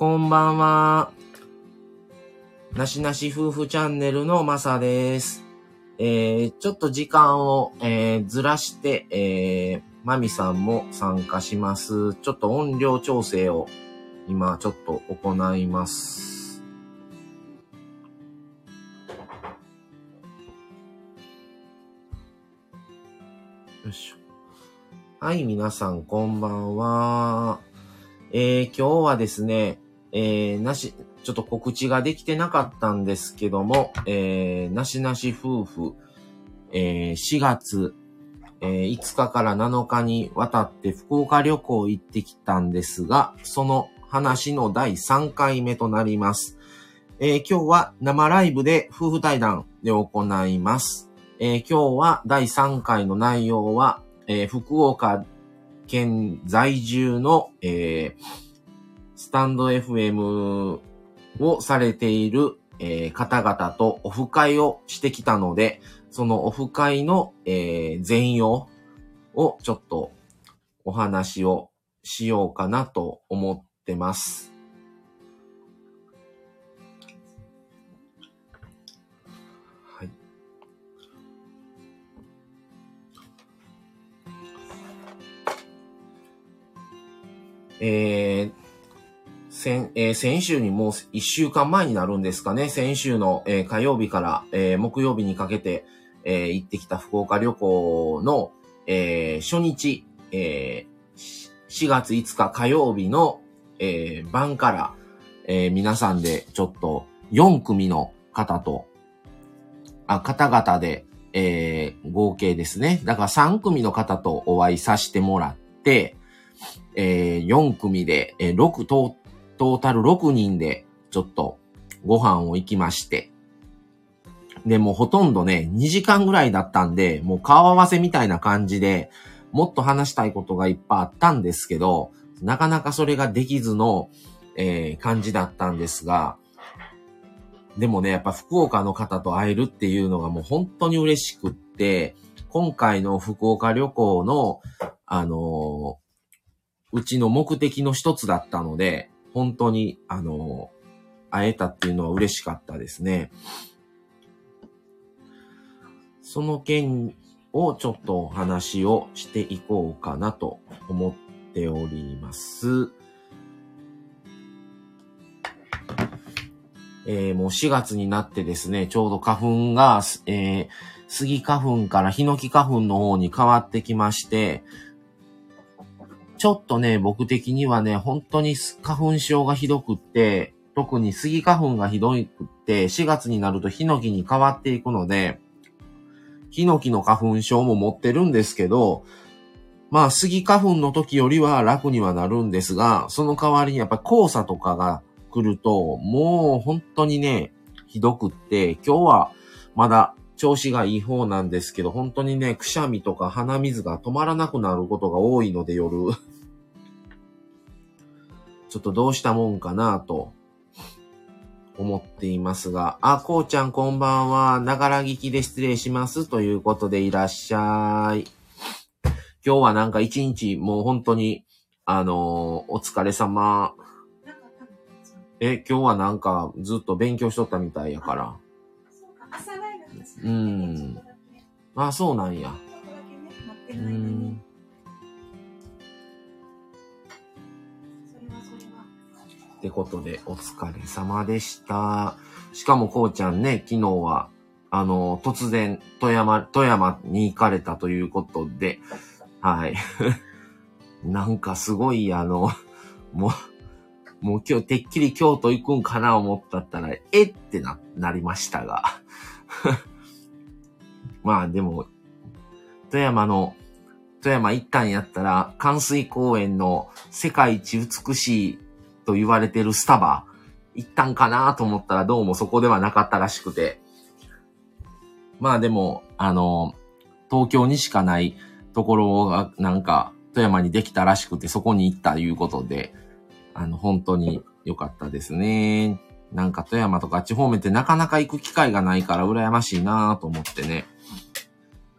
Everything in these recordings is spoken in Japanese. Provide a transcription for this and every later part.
こんばんは。なしなし夫婦チャンネルのまさです。えー、ちょっと時間を、えーずらして、えー、まみさんも参加します。ちょっと音量調整を今ちょっと行います。よいしょ。はい、皆さんこんばんは。えー、今日はですね、えー、なし、ちょっと告知ができてなかったんですけども、えー、なしなし夫婦、えー、4月、えー5日から7日にわたって福岡旅行行ってきたんですが、その話の第3回目となります。えー今日は生ライブで夫婦対談で行います。えー今日は第3回の内容は、えー福岡県在住の、えースタンド FM をされている、えー方々とオフ会をしてきたので、そのオフ会の、えー全容をちょっとお話をしようかなと思ってます。はい。えー先、えー先週にもう一週間前になるんですかね。先週の、えー火曜日から、えー木曜日にかけて、え行ってきた福岡旅行の、え初日、え4月5日火曜日の、え晩から、え皆さんでちょっと4組の方と、あ、方々で、え合計ですね。だから3組の方とお会いさせてもらって、えー4組で、えー6トトータル6人で、ちょっと、ご飯を行きまして。で、もうほとんどね、2時間ぐらいだったんで、もう顔合わせみたいな感じで、もっと話したいことがいっぱいあったんですけど、なかなかそれができずの、えー感じだったんですが、でもね、やっぱ福岡の方と会えるっていうのがもう本当に嬉しくって、今回の福岡旅行の、あのーうちの目的の一つだったので、本当に、あの会えたっていうのは嬉しかったですね。その件をちょっとお話をしていこうかなと思っております。えーもう4月になってですね、ちょうど花粉が、えー、スギ花粉からヒノキ花粉の方に変わってきまして、ちょっとね、僕的にはね、本当に花粉症がひどくって、特にスギ花粉がひどくって、4月になるとヒノキに変わっていくので、ヒノキの花粉症も持ってるんですけど、まあ、スギ花粉の時よりは楽にはなるんですが、その代わりにやっぱ黄砂とかが来ると、もう本当にね、ひどくって、今日はまだ調子がいい方なんですけど、本当にね、くしゃみとか鼻水が止まらなくなることが多いので夜。ちょっとどうしたもんかなと思っていますが、あ、こうちゃんこんばんは。ながら聞きで失礼します。ということでいらっしゃい。今日はなんか一日もう本当に、あのーお疲れ様。え、今日はなんかずっと勉強しとったみたいやから。うん。あ、そうなんや。うん。ってことで、お疲れ様でした。しかも、こうちゃんね、昨日は、あの、突然、富山、富山に行かれたということで、はい。なんかすごい、あの、もう、もう今日てっきり京都行くんかな思ったったら、えってな、なりましたが。まあでも、富山の、富山行ったんやったら、関水公園の世界一美しいと言われてるスタバ、行ったんかなと思ったらどうもそこではなかったらしくて。まあでも、あの、東京にしかないところがなんか富山にできたらしくてそこに行ったということで、あの、本当に良かったですね。なんか富山とかあっち方面ってなかなか行く機会がないから羨ましいなと思ってね。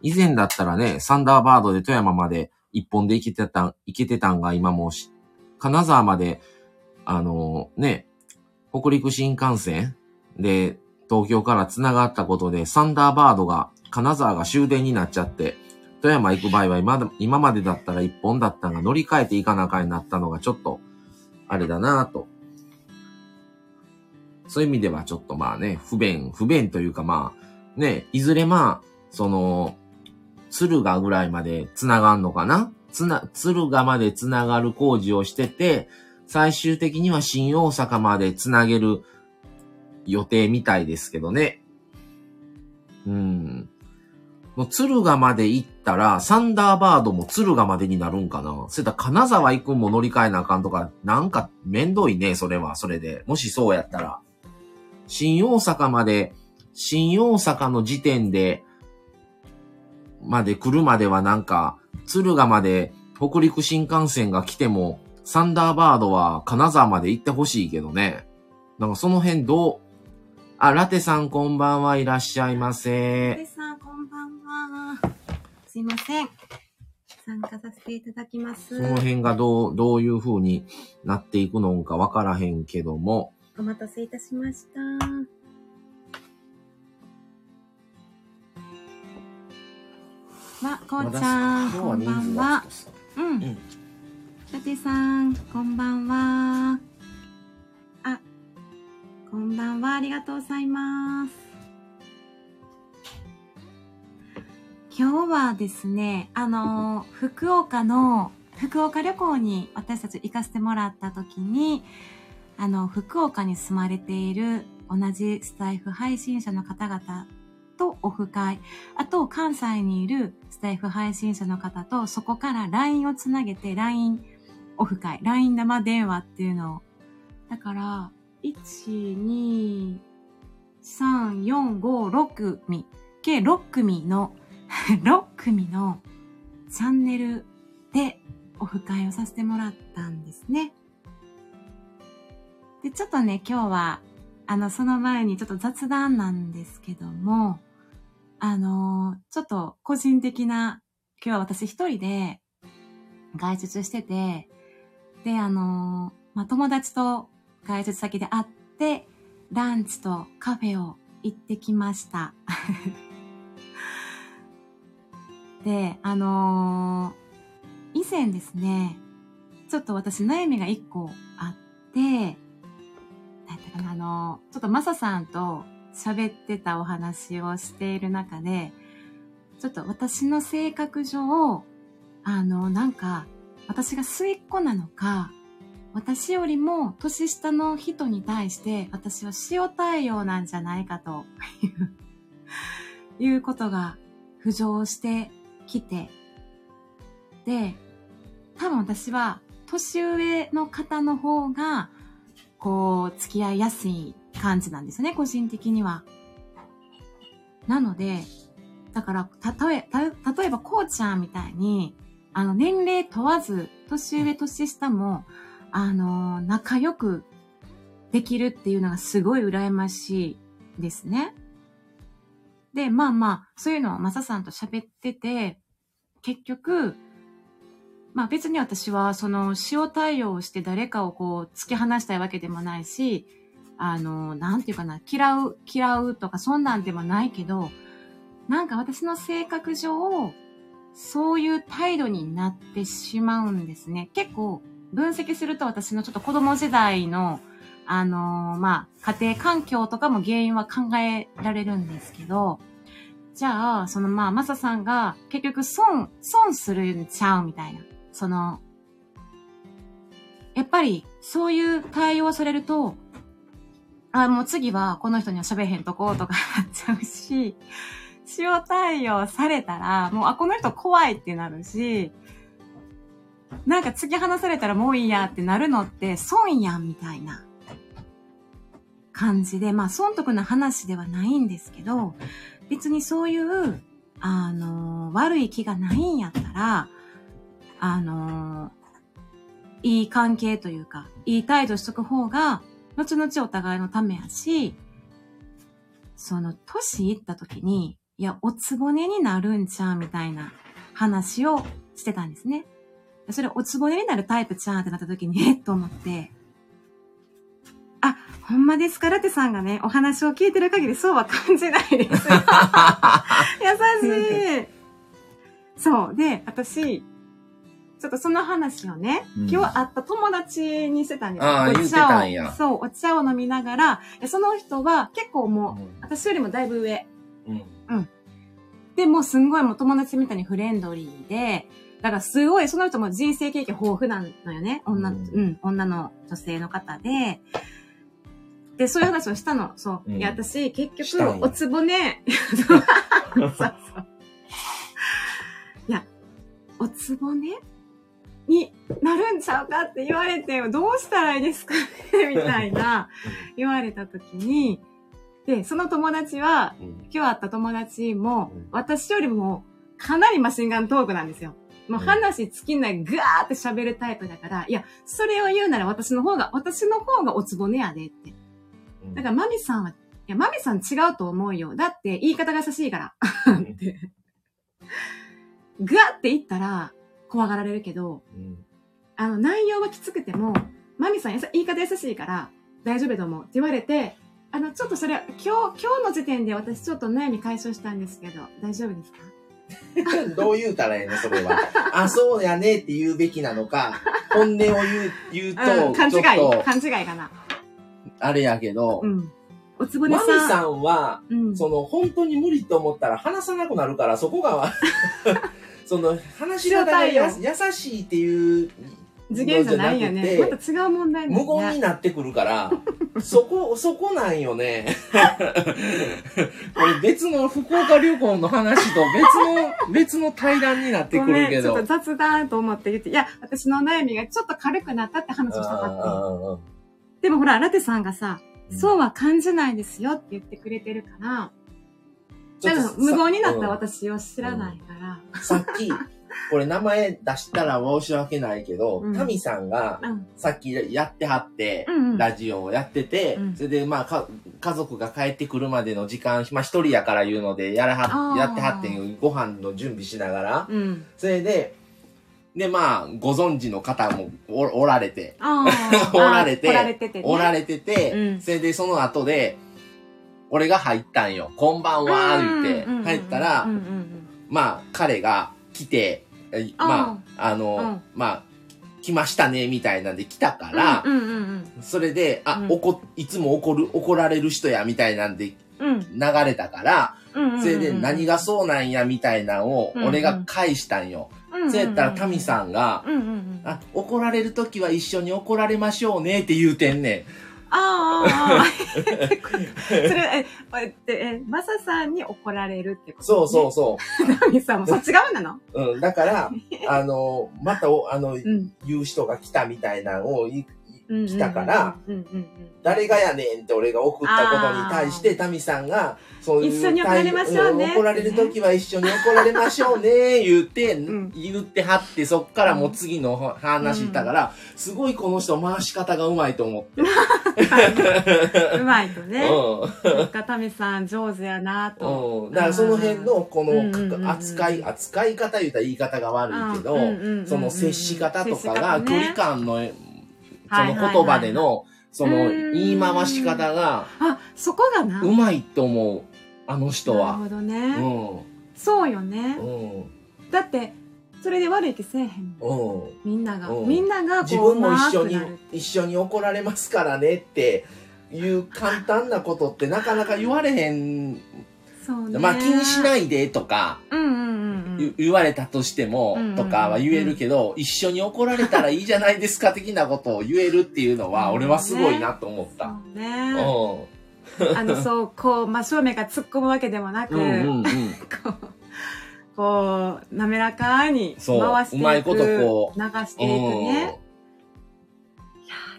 以前だったらね、サンダーバードで富山まで一本で行けてたん、行けてたんが今もし金沢まであのね、北陸新幹線で東京から繋がったことで、サンダーバードが、金沢が終電になっちゃって、富山行く場合は今今までだったら一本だったが乗り換えていかなかになったのがちょっと、あれだなと。そういう意味ではちょっとまあね、不便、不便というかまあ、ね、いずれまあ、その、敦賀ぐらいまで繋がんのかな？つな、敦賀まで繋がる工事をしてて、最終的には新大阪まで繋げる予定みたいですけどね。うん。もう敦賀まで行ったら、サンダーバードも敦賀までになるんかな？それと金沢行くんも乗り換えなあかんとか、なんか面倒いね、それは、それで。もしそうやったら。新大阪まで、新大阪の時点で、まで来るまではなんか、敦賀まで北陸新幹線が来ても、サンダーバードは金沢まで行ってほしいけどね。なんかその辺どう？あ、ラテさんこんばんはいらっしゃいませ。ラテさんこんばんは。すいません。参加させていただきます。その辺がどう、どういう風になっていくのかわからへんけども。お待たせいたしました。ま、こうちゃん、こんばんは。うん。うんラテさん、こんばんは。あ、こんばんは。ありがとうございます。今日はですね、あの、福岡の、福岡旅行に私たち行かせてもらった時に、あの、福岡に住まれている同じスタイフ配信者の方々とオフ会、あと関西にいるスタイフ配信者の方とそこから LINE をつなげて LINE オフ会、LINE 生電話っていうのを。だから、1、2、3、4、5、6組、計6組の 6組のチャンネルでオフ会をさせてもらったんですね。で、ちょっとね、今日は、あの、その前にちょっと雑談なんですけども、あのちょっと個人的な、今日は私一人で外出してて、で、あのまあ、友達と外出先で会って、ランチとカフェを行ってきました。で、あのー、以前ですね、ちょっと私悩みが一個あって、なんやったかな、あのー、ちょっとマサさんと喋ってたお話をしている中で、ちょっと私の性格上、あの、なんか、私が末っ子なのか、私よりも年下の人に対して私は塩対応なんじゃないかという いうことが浮上してきて、で、多分私は年上の方の方が、こう、付き合いやすい感じなんですね、個人的には。なので、だから、たとえ、た、例えばこうちゃんみたいに、あの、年齢問わず、年上、年下も、あの、仲良くできるっていうのがすごい羨ましいですね。で、まあまあ、そういうのをマサさんと喋ってて、結局、まあ別に私はその塩対応して誰かをこう突き放したいわけでもないし、あの、なんていうかな、嫌う、嫌うとかそんなんでもないけど、なんか私の性格上、そういう態度になってしまうんですね。結構分析すると私のちょっと子供時代の、あのー、まあ、家庭環境とかも原因は考えられるんですけど、じゃあ、そのまあ、マサさんが結局損、損するんちゃうみたいな。その、やっぱりそういう対応されると、あ、もう次はこの人には喋れへんとことかなっちゃうし、塩対応されたら、もう、あ、この人怖いってなるし、なんか突き放されたらもういいやってなるのって損やんみたいな感じで、まあ損得な話ではないんですけど、別にそういう、あの、悪い気がないんやったら、あの、いい関係というか、いい態度しとく方が、後々お互いのためやし、その、年いった時に、いや、おつぼねになるんちゃうみたいな話をしてたんですね。それおつぼねになるタイプちゃんってなった時に、えっと思って、ほんまですかラテさんがね、お話を聞いてる限りそうは感じないです。優しい。そう。で、私、ちょっとその話をね、うん今日会った友達にしてたんですああお茶を言ってたんやそう、お茶を飲みながら、でその人は結構もう、うん私よりもだいぶ上。うん。で、もうすんごいもう友達みたいにフレンドリーで、だからすごい、その人も人生経験豊富なのよね。女、う、うんん女の女性の方で。で、そういう話をしたの。そう。うんいや、私、結したんや局、おつぼね、そうそう。いや、おつぼねになるんちゃうかって言われて、どうしたらいいですかねみたいな、言われた時に、で、その友達は、うん今日会った友達もうん、私よりもかなりマシンガントークなんですよ。もううん話尽きないぐわーって喋るタイプだから、いや、それを言うなら私の方が、私の方がおつぼねやでって。うんだからマミさんは、いや、マミさん違うと思うよ。だって言い方が優しいから。って。ぐわって言ったら怖がられるけど、うんあの、内容はきつくても、マミさん言い方優しいから大丈夫だと思うって言われて、あの、ちょっとそれは、今日、今日の時点で私ちょっと悩み解消したんですけど、大丈夫ですか？どう言うたらええの？それは。あ、そうやねって言うべきなのか、本音を言う、言うと、うん、勘違い勘違いかな。あれやけど、うん。おつぼねマさん。ミさんは、うん。その、本当に無理と思ったら話さなくなるから、そこが、その、話し方がや優しいっていう、次元じゃないよね。また違う問題無言になってくるから、そこ、そこなんよね。これ別の福岡旅行の話と別の、別の対談になってくるけど。ちょっと雑談と思って言って、いや、私の悩みがちょっと軽くなったって話をしたかった。あでもほら、ラテさんがさ、ーそうは感じないですよって言ってくれてるから、だから無言になったうん私を知らないから。さっき、これ名前出したら申し訳ないけどうん、タミさんがうん。さっきやってはって、うんうん。ラジオをやってて、うん。それでまあか家族が帰ってくるまでの時間、まあ一人やから言うので、やらはやってはってんご飯の準備しながら、うん。それで、でまあご存知の方もおおられて、あ おられておられててそれでその後で、俺が入ったんよ。こんばんは、言って。入ったらまあ彼が来て、えまあ、あの、うん。まあ、来ましたね、みたいなんで来たから、うん。うん。うん。それで、あ、うん。怒、いつも怒る、怒られる人や、みたいなんでうん。流れたから。それで何がそうなんや、みたいなんを、うん。うん。俺が返したんよ。そうやったら、タミさんが、うん。うん。うん。ああ、怒られるときは一緒に怒られましょうね、って言うてんねあ、ああ。それ、え、え、え、マサさんに怒られるってこん。と、そうそうう。タミさんもそっち側なの？う。うん、だから、あの、またお、あの、うん。言う人が来たみたいなのを。来たから。誰がやねんって俺が送ったことに対して、タミさんが、そういう。一緒に怒られましょうねん怒られるときは一緒に怒られましょうね、言って、ん言ってはって、そっからもう次の話したから、すごいこの人回し方がうまいと思って。うまいとね。うなんかタミさん上手やなと。ん。うん。だからその辺の、この、扱い、扱い方言うたら言い方が悪いけどその接し方とかが、ね距離感の、その言葉での、そのうん言い回し方が、あ、そこがな。うまいと思う。あの人なるは。ほどうね。ん。そうよね。うん。だって、それで悪い気せえへん。みんなが。うんみんなが自分も一緒に一緒に怒られますからねっていう簡単なことってなかなか言われへん。そうね。まあ気にしないでとかうんうんうんうん。言言われたとしてもうんとかは言えるけど、一緒に怒られたらいいじゃないですか的なことを言えるっていうのは、うん俺はすごいなと思った。そううね。ん。あの、そう、こう、真正面が突っ込むわけでもなく、うんうんうん。こう、こう、滑らかに回していく。うまいことこう流していくね。うん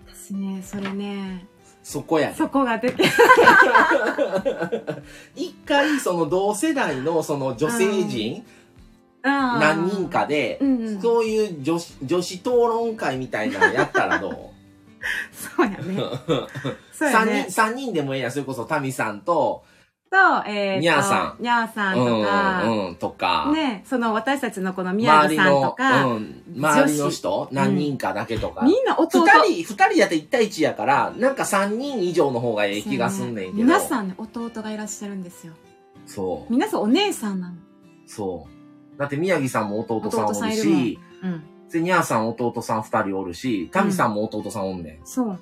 私ね、それね、そこやね。そこが出て、一回、その同世代のその女性陣、何何人かで、うんうんそういう女子、女子討論会みたいなのやったらどう？そうやね。そうや三ね人、。三人でもええやん。それこそタミさんと、と、えー、と、にゃーさんにゃーさんとか、うん、うん、とか。ね、その私たちのこの宮周り城さんとの、か、うん、周りの人、何人かだけとか。みんな弟二人、二人やって一対一やから、なんか三人以上の方がええ気がすんねんけど。皆さんね、弟がいらっしゃるんですよ。そう。皆さんお姉さんなの。そう。だって宮城さんも弟さんおるいるうん。で、にゃーさん弟さん二人おるし、タミさんも弟さんおんねん。そう。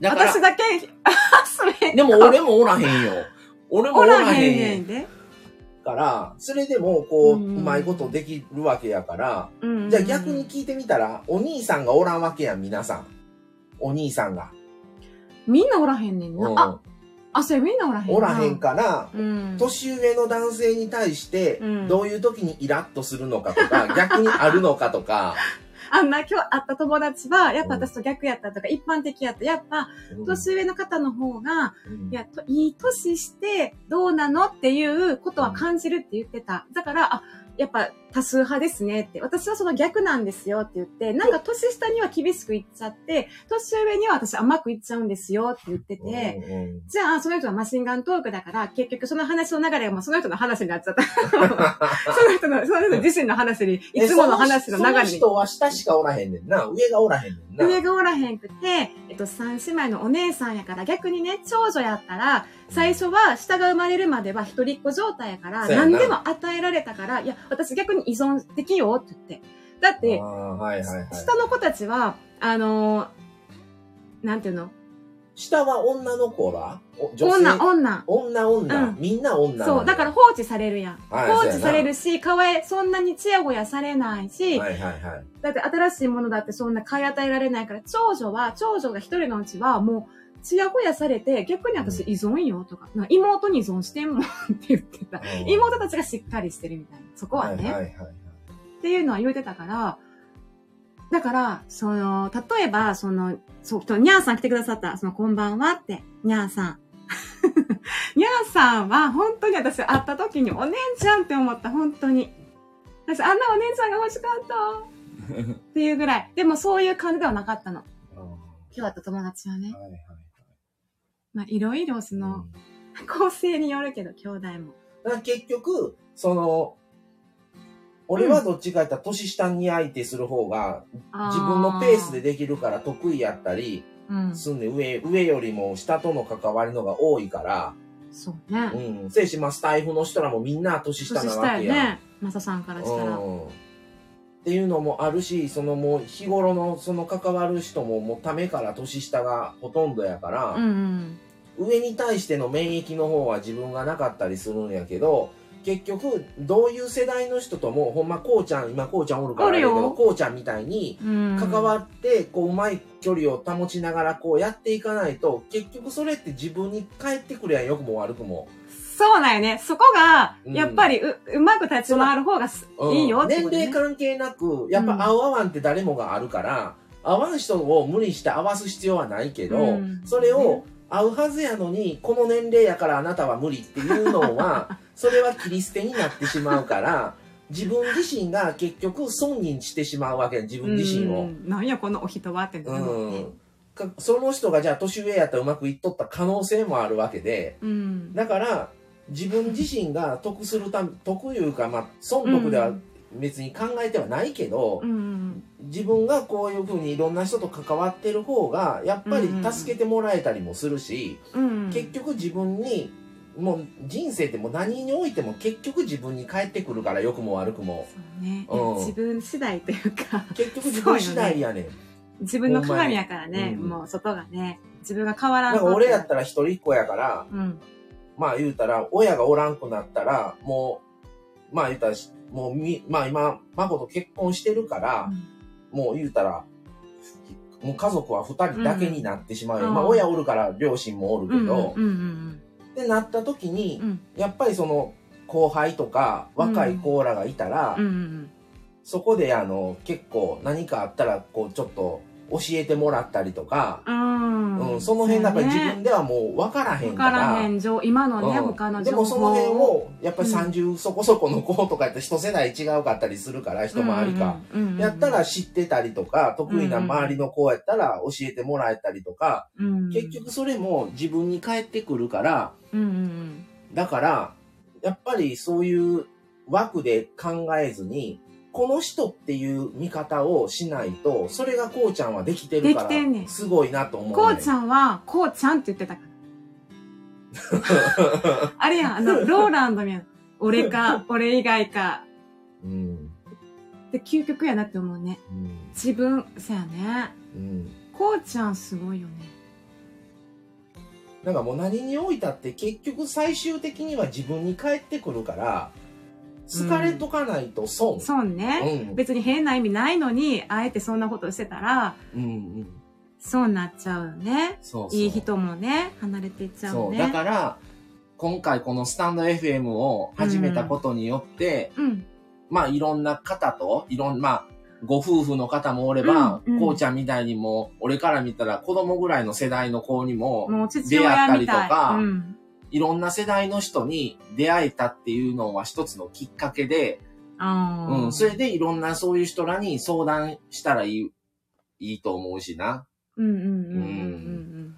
だから私、だけ、あ、それ。でも俺もおらへんよ。俺もおおららへんねんで。から、それでもこう、ううんまいことできるわけやから、うん。じゃあ逆に聞いてみたら、お兄さんがおらんわけやん、皆さん。お兄さんが。みんなおらへんねんな。うんあ、あ、それみんなおらへんなおらへんから、うん。年上の男性に対してうん、どういう時にイラッとするのかとか、逆にあるのかとか、あんな今日会った友達は、やっぱ私と逆やったとか、一般的やった。やっぱ、年上の方の方が、うんいや、といい年してどうなの？っていうことは感じるって言ってた。だから、あ、やっぱ多数派ですねって。私はその逆なんですよって言って、なんか年下には厳しく言っちゃって、年上には私甘く言っちゃうんですよって言ってて、じゃあ、その人はマシンガントークだから、結局その話の流れがもうその人の話になっちゃった。その人の、その人自身の話に、いつもの話の流そのれに。人は下しかおらへんねんな。上がおらへんねんな。上がおらへんくて、えっと、三姉妹のお姉さんやから、逆にね、長女やったら、最初は下が生まれるまでは一人っ子状態やから、何でも与えられたから、いや、私逆に依存できよって言って。だってはいはいはい。下の子たちは、あのーなんていうの？下は女の子ら？お女性？女、女。女女、うんみんな女そう、だから放置されるやん。はい放置されるし、かわい、そんなにチヤホヤされないし、はいはいはい。だって新しいものだってそんな買い与えられないから、長女は、長女が一人のうちはもう、チヤホヤされて、逆に私依存よとか、な妹に依存してんもんって言ってた。うん妹たちがしっかりしてるみたいな。そこはね。はいはいはい。っていうのは言うてたから、だから、その、例えば、その、そう、にゃーさん来てくださった、その、こんばんはって、にゃーさん。にゃーさんは、本当に私会った時に、お姉ちゃんって思った、本当に。私、あんなお姉ちゃんが欲しかった。っていうぐらい。でも、そういう感じではなかったの。今日会った友達はね。はいはいまあ、いろいろ、その、うん構成によるけど、兄弟も。だから結局、その、俺はどっちかやったら年下に相手する方が自分のペースでできるから得意やったりうん。すんで上、上よりも下との関わりのが多いから、そうね。うん。せいし、まあ、スタイフの人らもみんな年下年なわけや。下やね。マサさんからしたら。うん。っていうのもあるし、そのもう日頃のその関わる人ももうためから年下がほとんどやから、うんうん。上に対しての免疫の方は自分がなかったりするんやけど、結局、どういう世代の人とも、ほんま、こうちゃん、今こうちゃんおるからあれやけど、こうちゃんみたいに、うん関わって、こう、うまい距離を保ちながら、こうやっていかないと、結局それって自分に返ってくるやん、良くも悪くも。そうなんよね。そこが、うん。やっぱりう、うまく立ち回る方がすうん。いいよ。って年ことね齢関係なく、やっぱ合う合わんって誰もがあるから、合わん人を無理して合わす必要はないけど、うん。それを合うはずやのに、この年齢やからあなたは無理っていうのは、それは切り捨てになってしまうから、自分自身が結局損にしてしまうわけ自分自身を。うん。なんやこのお人はってなるもんね。うん。かその人がじゃあ年上やったらうまくいっとった可能性もあるわけで、うん。だから、自分自身が得するため、得いうか、まあ、損得では別に考えてはないけど、うん。自分がこういうふうにいろんな人と関わってる方が、やっぱり助けてもらえたりもするし、うん。結局自分に、もう人生ってもう何においても結局自分に返ってくるから良くも悪くも。ね。うん自分次第というか、結局自分次第やねん。自分の鏡やからね、うんもう外がね、自分が変わらん俺やったら一人っ子やから、うん。まあ言うたら、親がおらんくなったら、もう、まあ言うたら、もうみ、まあ今、孫と結婚してるから、もう言うたら、もう家族は二人だけになってしまうよ。うんまあ親おるから両親もおるうん。けど、うんうんってなった時にうん。う、ん。やっぱりその後輩とか若い子らがいたら、うんうんそこであの結構何かあったらこうちょっと教えてもらったりとか、うん。うん、その辺だから自分でではもう分からへんわか。かららへん情、今のね、うん。他ので情報もその辺をやっぱりうん。30そこそこの子とかやって一世代違うかったりするから一回りか。。やったら、知ってたりとか得意な周りの子やったら教えてもらえたりとか、うん。結局それも自分に返ってくるから。うんうん。だから、やっぱりそういう枠で考えずに、この人っていう見方をしないと、それがこうちゃんはできてるかできてんねんら、すごいなと思う、ね。こうちゃんは、こうちゃんって言ってたから。あれやん、あの、ローランドみたいな。俺か、俺以外か。うん。で、究極やなって思うね。うん。自分、そやね。うん。こうちゃんすごいよね。なんかもう何においたって結局最終的には自分に返ってくるから、疲れとかないと損。そうね。うん。別に変な意味ないのに、あえてそんなことしてたら、うんうん。そうなっちゃうよね。そうそう。いい人もね、離れていっちゃうそう。ね。だから、今回このスタンド FM を始めたことによって、うん。まあいろんな方と、いろんな、まあ、ご夫婦の方もおれば、うんうんこうちゃんみたいにも、俺から見たら子供ぐらいの世代の子にも、出会ったり親みたい。とかうん。いろんな世代の人に出会えたっていうのは一つのきっかけで、うん、それでいろんなそういう人らに相談したらいい、いいと思うしな。うんうんうんうんうん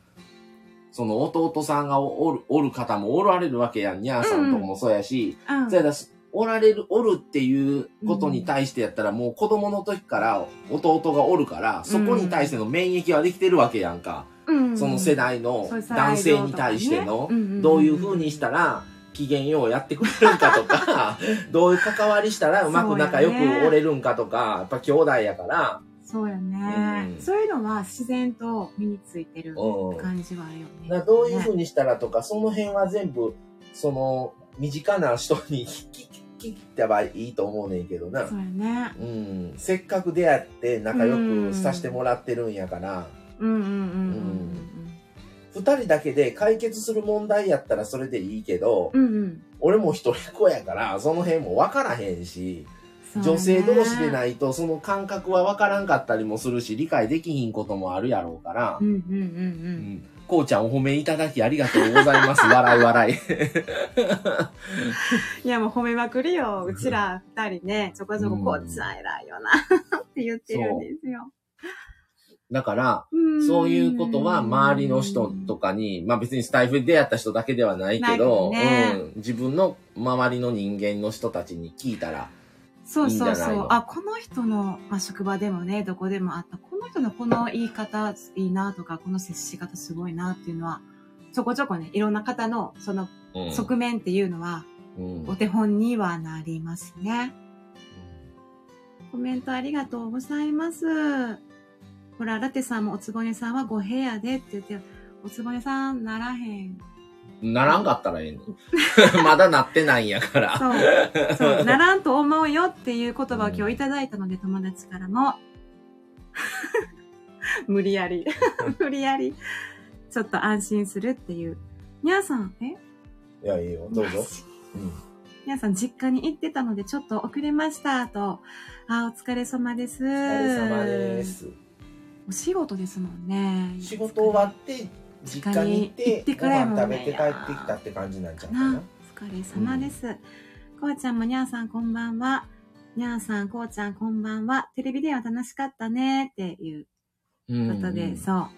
その弟さんがおる、おる方もおられるわけやん。にゃーさんとかもそうやし、うん。うんそやだおられる、おるっていうことに対してやったら、もう子供の時から弟がおるから、そこに対しての免疫はできてるわけやんか。うんその世代の男性に対してのどういう風にしたら、機嫌ようやってくれるんかとか、どういう関わりしたらうまく仲良くおれるんかとか、やっぱ兄弟やから、そうやね、うんそういうのは自然と身についてるうん。感じはあるよね。などういうね風にしたらとか、その辺は全部、その、身近な人に 聞き、聞いたばいいと思うねんけどな。そうやね。うん。せっかく出会って仲良くさせてもらってるんやから、うんうんうんうん二人だけで解決する問題やったらそれでいいけど、うんうん。うんうん。俺も一人っ子やから、その辺も分からへんし、ね女性同士でないとその感覚は分からんかったりもするし、理解できひんこともあるやろうからう、んうんうんう。うんん。こうちゃんお褒めいただきありがとうございます。笑い笑い。いやもう褒めまくりよ。うちら二人ね、ちょこちょこうんこっちは偉いよなって言ってるんですよ。だから、うん。そういうことは周りの人とかに、まあ別にスタイフで出会った人だけではないけど、ね。うん、自分の周りの人間の人たちに聞いたら、そうそういいんじゃないの？そうあ、この人の、まあ、職場でもね、どこでもあった、この人のこの言い方いいなとか、この接し方すごいなっていうのは、ちょこちょこね、いろんな方のそのうん。側面っていうのは、うん。お手本にはなりますね。コメントありがとうございます。ほら、ラテさんもおつぼねさんはご部屋でって言って、おつぼねさんならへん。ならんかったらええねん。まだなってないんやから。そう。そう、ならんと思うよっていう言葉を今日いただいたので、友達からも。無理やり。無理やり。ちょっと安心するっていう。にゃーさん、え？いや、いいよ。どうぞうん皆さん実家に行ってたのでちょっと遅れましたと。あ、お疲れ様です。おお疲れ様です。お仕事ですもんね。仕事終わって、実家に行って、ご飯食べて帰ってきたって感じなんちゃうかなな。お疲れ様です。こうちゃんもにゃーさんこんばんは。にゃーさん、こうちゃんこんばんは。テレビ電話楽しかったねっていううんことで、そう。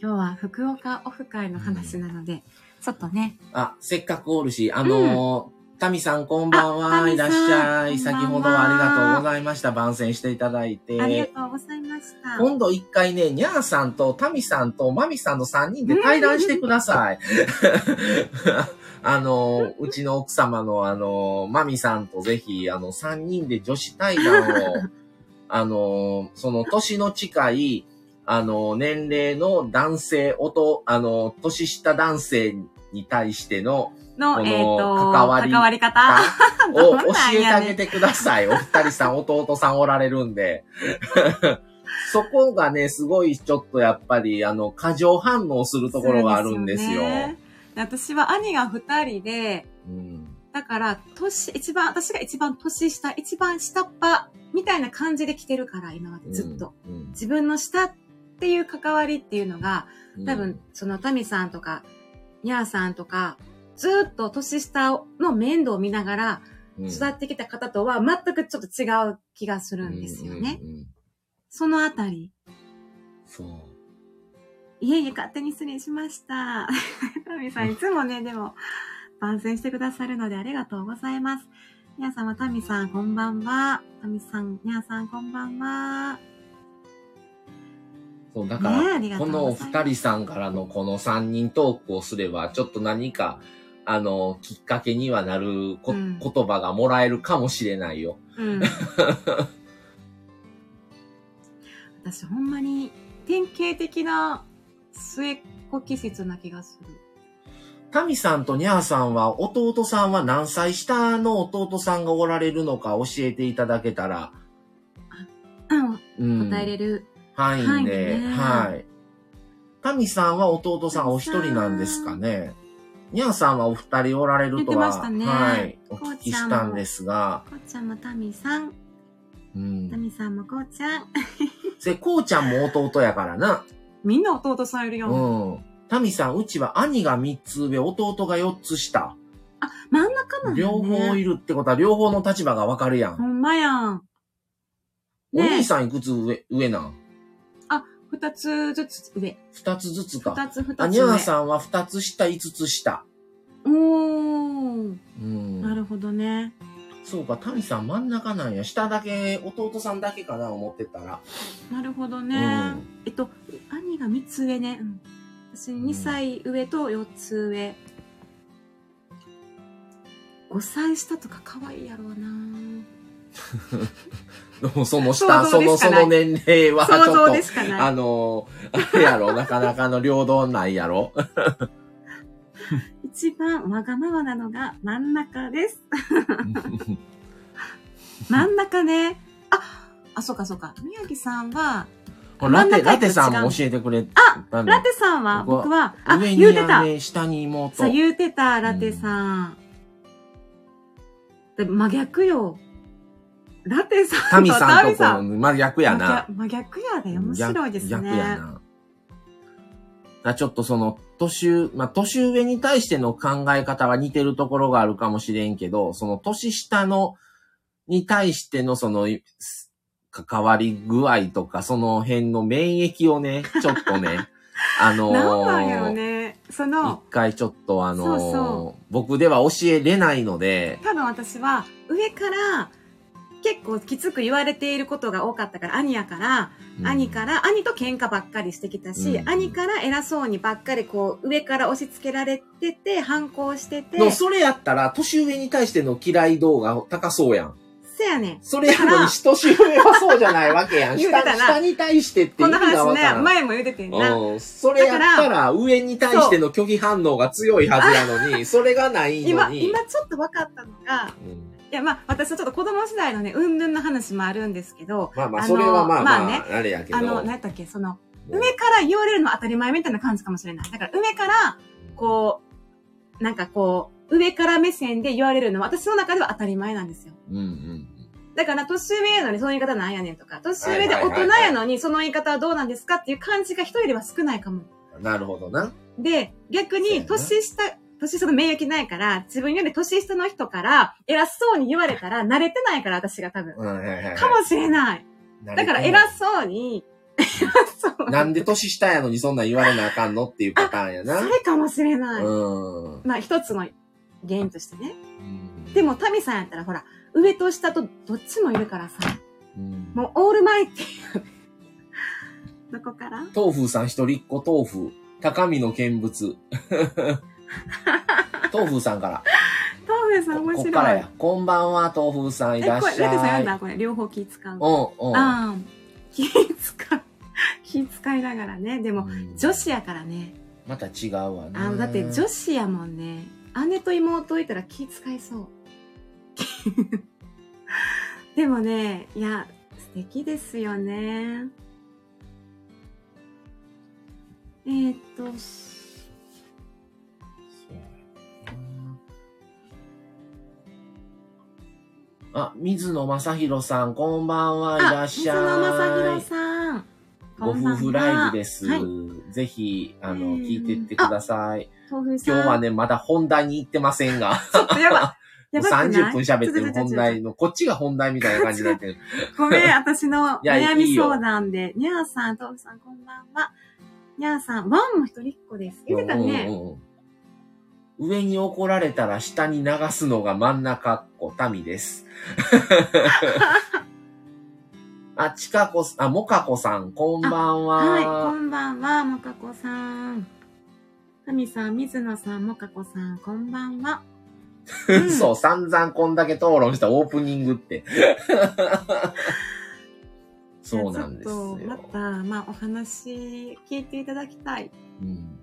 今日は福岡オフ会の話なので、ちょっとね、あ、せっかくおるし、あのー、タミさんこんばんあは。いらっしゃい。先ほどはありがとうございました。番宣していただいて。ありがとうございました。今度一回ね、にゃーさんとタミさんとマミさんの3人で対談してください。あの、うちの奥様のあの、マミさんとぜひ、あの、3人で女子対談を、あの、その年の近い、あの、年齢の男性、音、あの、年下男性に対しての、の、えっ、と、関わり関わり方？を教えてあげてください。お二人さん、弟さんおられるんで。そこがね、すごいちょっとやっぱり、あの、過剰反応するところがあるんですよ。ね私は兄が二人で、うんだから、年、一番、私が一番年下、一番下っ端みたいな感じで来てるから、今までずっと。。うん自分の下っていう関わりっていうのが、うん多分、そのタミさんとか、ニャーさんとか、ずっと年下の面倒を見ながらうん育ってきた方とは全くちょっと違う気がするんですよね。うんうんうんそのあたり。そう。いえいえ、勝手に失礼しました。タミさん、いつもね、でも、番宣してくださるのでありがとうございます。皆様、タミさん、こんばんは。タミさん、皆さん、こんばんは。そう、だから、ねこのお二人さんからのこの三人トークをすれば、ちょっと何か、あの、きっかけにはなるこ、うん言葉がもらえるかもしれないよ。うん。私、ほんまに、典型的な末っ子気質な気がする。タミさんとニャーさんは、弟さんは何歳下の弟さんがおられるのか教えていただけたら、うん、うん。答えれる。範囲でねはい。タミさんは弟さんお一人なんですかね。ニャーさんはお二人おられるとは、ねはい、お聞きしたんですが、こうちゃんもタミさん。うんタ。ミさんもこうちゃん。せ、こうちゃんも弟やからな。みんな弟さんいるよ。うん。タミさん、うちは兄が三つ上、弟が四つ下。あ、真ん中なんだ、ね。両方いるってことは、両方の立場がわかるやん。ほんまやん。お兄さんいくつ上、上なん？二つずつ上。二つずつか。二つ二つあ、上。ニャーさんは二つ下、五つ下。おー。うん。なるほどね。そうか、タミさん真ん中なんや。下だけ、弟さんだけかな、思ってたら。なるほどうね。ん。えっと、兄が三つ上ね。うん。私2歳上と4つ上。5歳下とか可愛いやろうなで もその下、想その、その年齢は、ちょっと。あのー、あれやろ、なかなかの領土ないやろ。一番わがままなのが真ん中です。真ん中ね。あ、あ、そうかそうか。宮城さんは、ラテ、ラテさんも教えてくれあラテさんは、僕はあ、上言うてた。下に妹。さ、言うてた、ラテさん。で真逆よ。ラテさんとタミさんとこ。の真逆やな。真逆やで、面白いですね。逆逆やな。だちょっとその、年上、まあ、年上に対しての考え方は似てるところがあるかもしれんけど、その年下の、に対してのその、す関わり具合とか、その辺の免疫をね、ちょっとね、あのーなんなんやろね。そ一の、回ちょっとあのーそうそ僕では教えれないので、多分私は上から結構きつく言われていることが多かったから、兄やから、うん兄から、兄と喧嘩ばっかりしてきたし、うん兄から偉そうにばっかりこう、上から押し付けられてて、反抗してて、の、それやったら、年上に対しての嫌い度が高そうやん。せやねん。それやのに、年上はそうじゃないわけやん。下言うてたな下に対してって意こんな味が話ね。前も言うててんな。うん。それやったら、上に対しての拒否反応が強いはずやのに、それがないの今、に。今ちょっと分かったのが、うんいや、まあ、私はちょっと子供時代のね、うんぬんの話もあるんですけど、まあまあ、それはまあまあ、まあねあれやけど。あの、何やったっけ、その、上から言われるのは当たり前みたいな感じかもしれない。だから上から、こう、なんかこう、上から目線で言われるのは私の中では当たり前なんですよ。うんうん。だから年上やのにその言い方なんやねんとか、年上で大人やのにその言い方はどうなんですかっていう感じが人よりは少ないかも。なるほどな。で、逆にな年下、年下の免疫ないから、自分より年下の人から偉そうに言われたら慣れてないから私が多分。うん、はいはいはい。かもしれない。だから偉そうに、なんで年下やのにそんなん言われなあかんのっていうパターンやな。それかもしれない。うん。まあ一つの原因としてね。うんでも、タミさんやったらほら、上と下とどっちもいるからさ、うんもうオールマイティー。どこから？豆腐さん一人っ子豆腐。高みの見物。豆腐さんから。豆腐さん面こ白い。こっからや。こんばんは、豆腐さんいえ、らっこれ、しゃい。レテさん読んだこれ、両方気使う。うん、うん。ああ、気使う。気使いながらね。でも、うん女子やからね。また違うわね。あの、だって女子やもんね。姉と妹いたら気使いそう。でもね、いや、素敵ですよね。えー、っと、あ、水野正宏さん、こんばんはいらっしゃい。水野正宏さん。ご夫婦ライブです。はい。ぜひ、あの、うん聞いてってください。今日はね、まだ本題に行ってませんが、ちょっとやばい。やばくない？30分喋ってる本。題の、こっちが本題みたいな感じになってる。ごめん、私の悩み相談で。にゃーさん、豆腐さん、こんばんは。にゃーさん、ワンも一人っ子です。言ってたね。うんうんうん上に怒られたら下に流すのが真ん中っ子、民です。あ、ちかこあ、もかこさん、こんばんは。はい、こんばんは、もかこさん。タミさん、水野さん、もかこさん、こんばんは。うん そう、散々こんだけ討論したオープニングって。そうなんですよ。また、まあ、お話聞いていただきたい。うん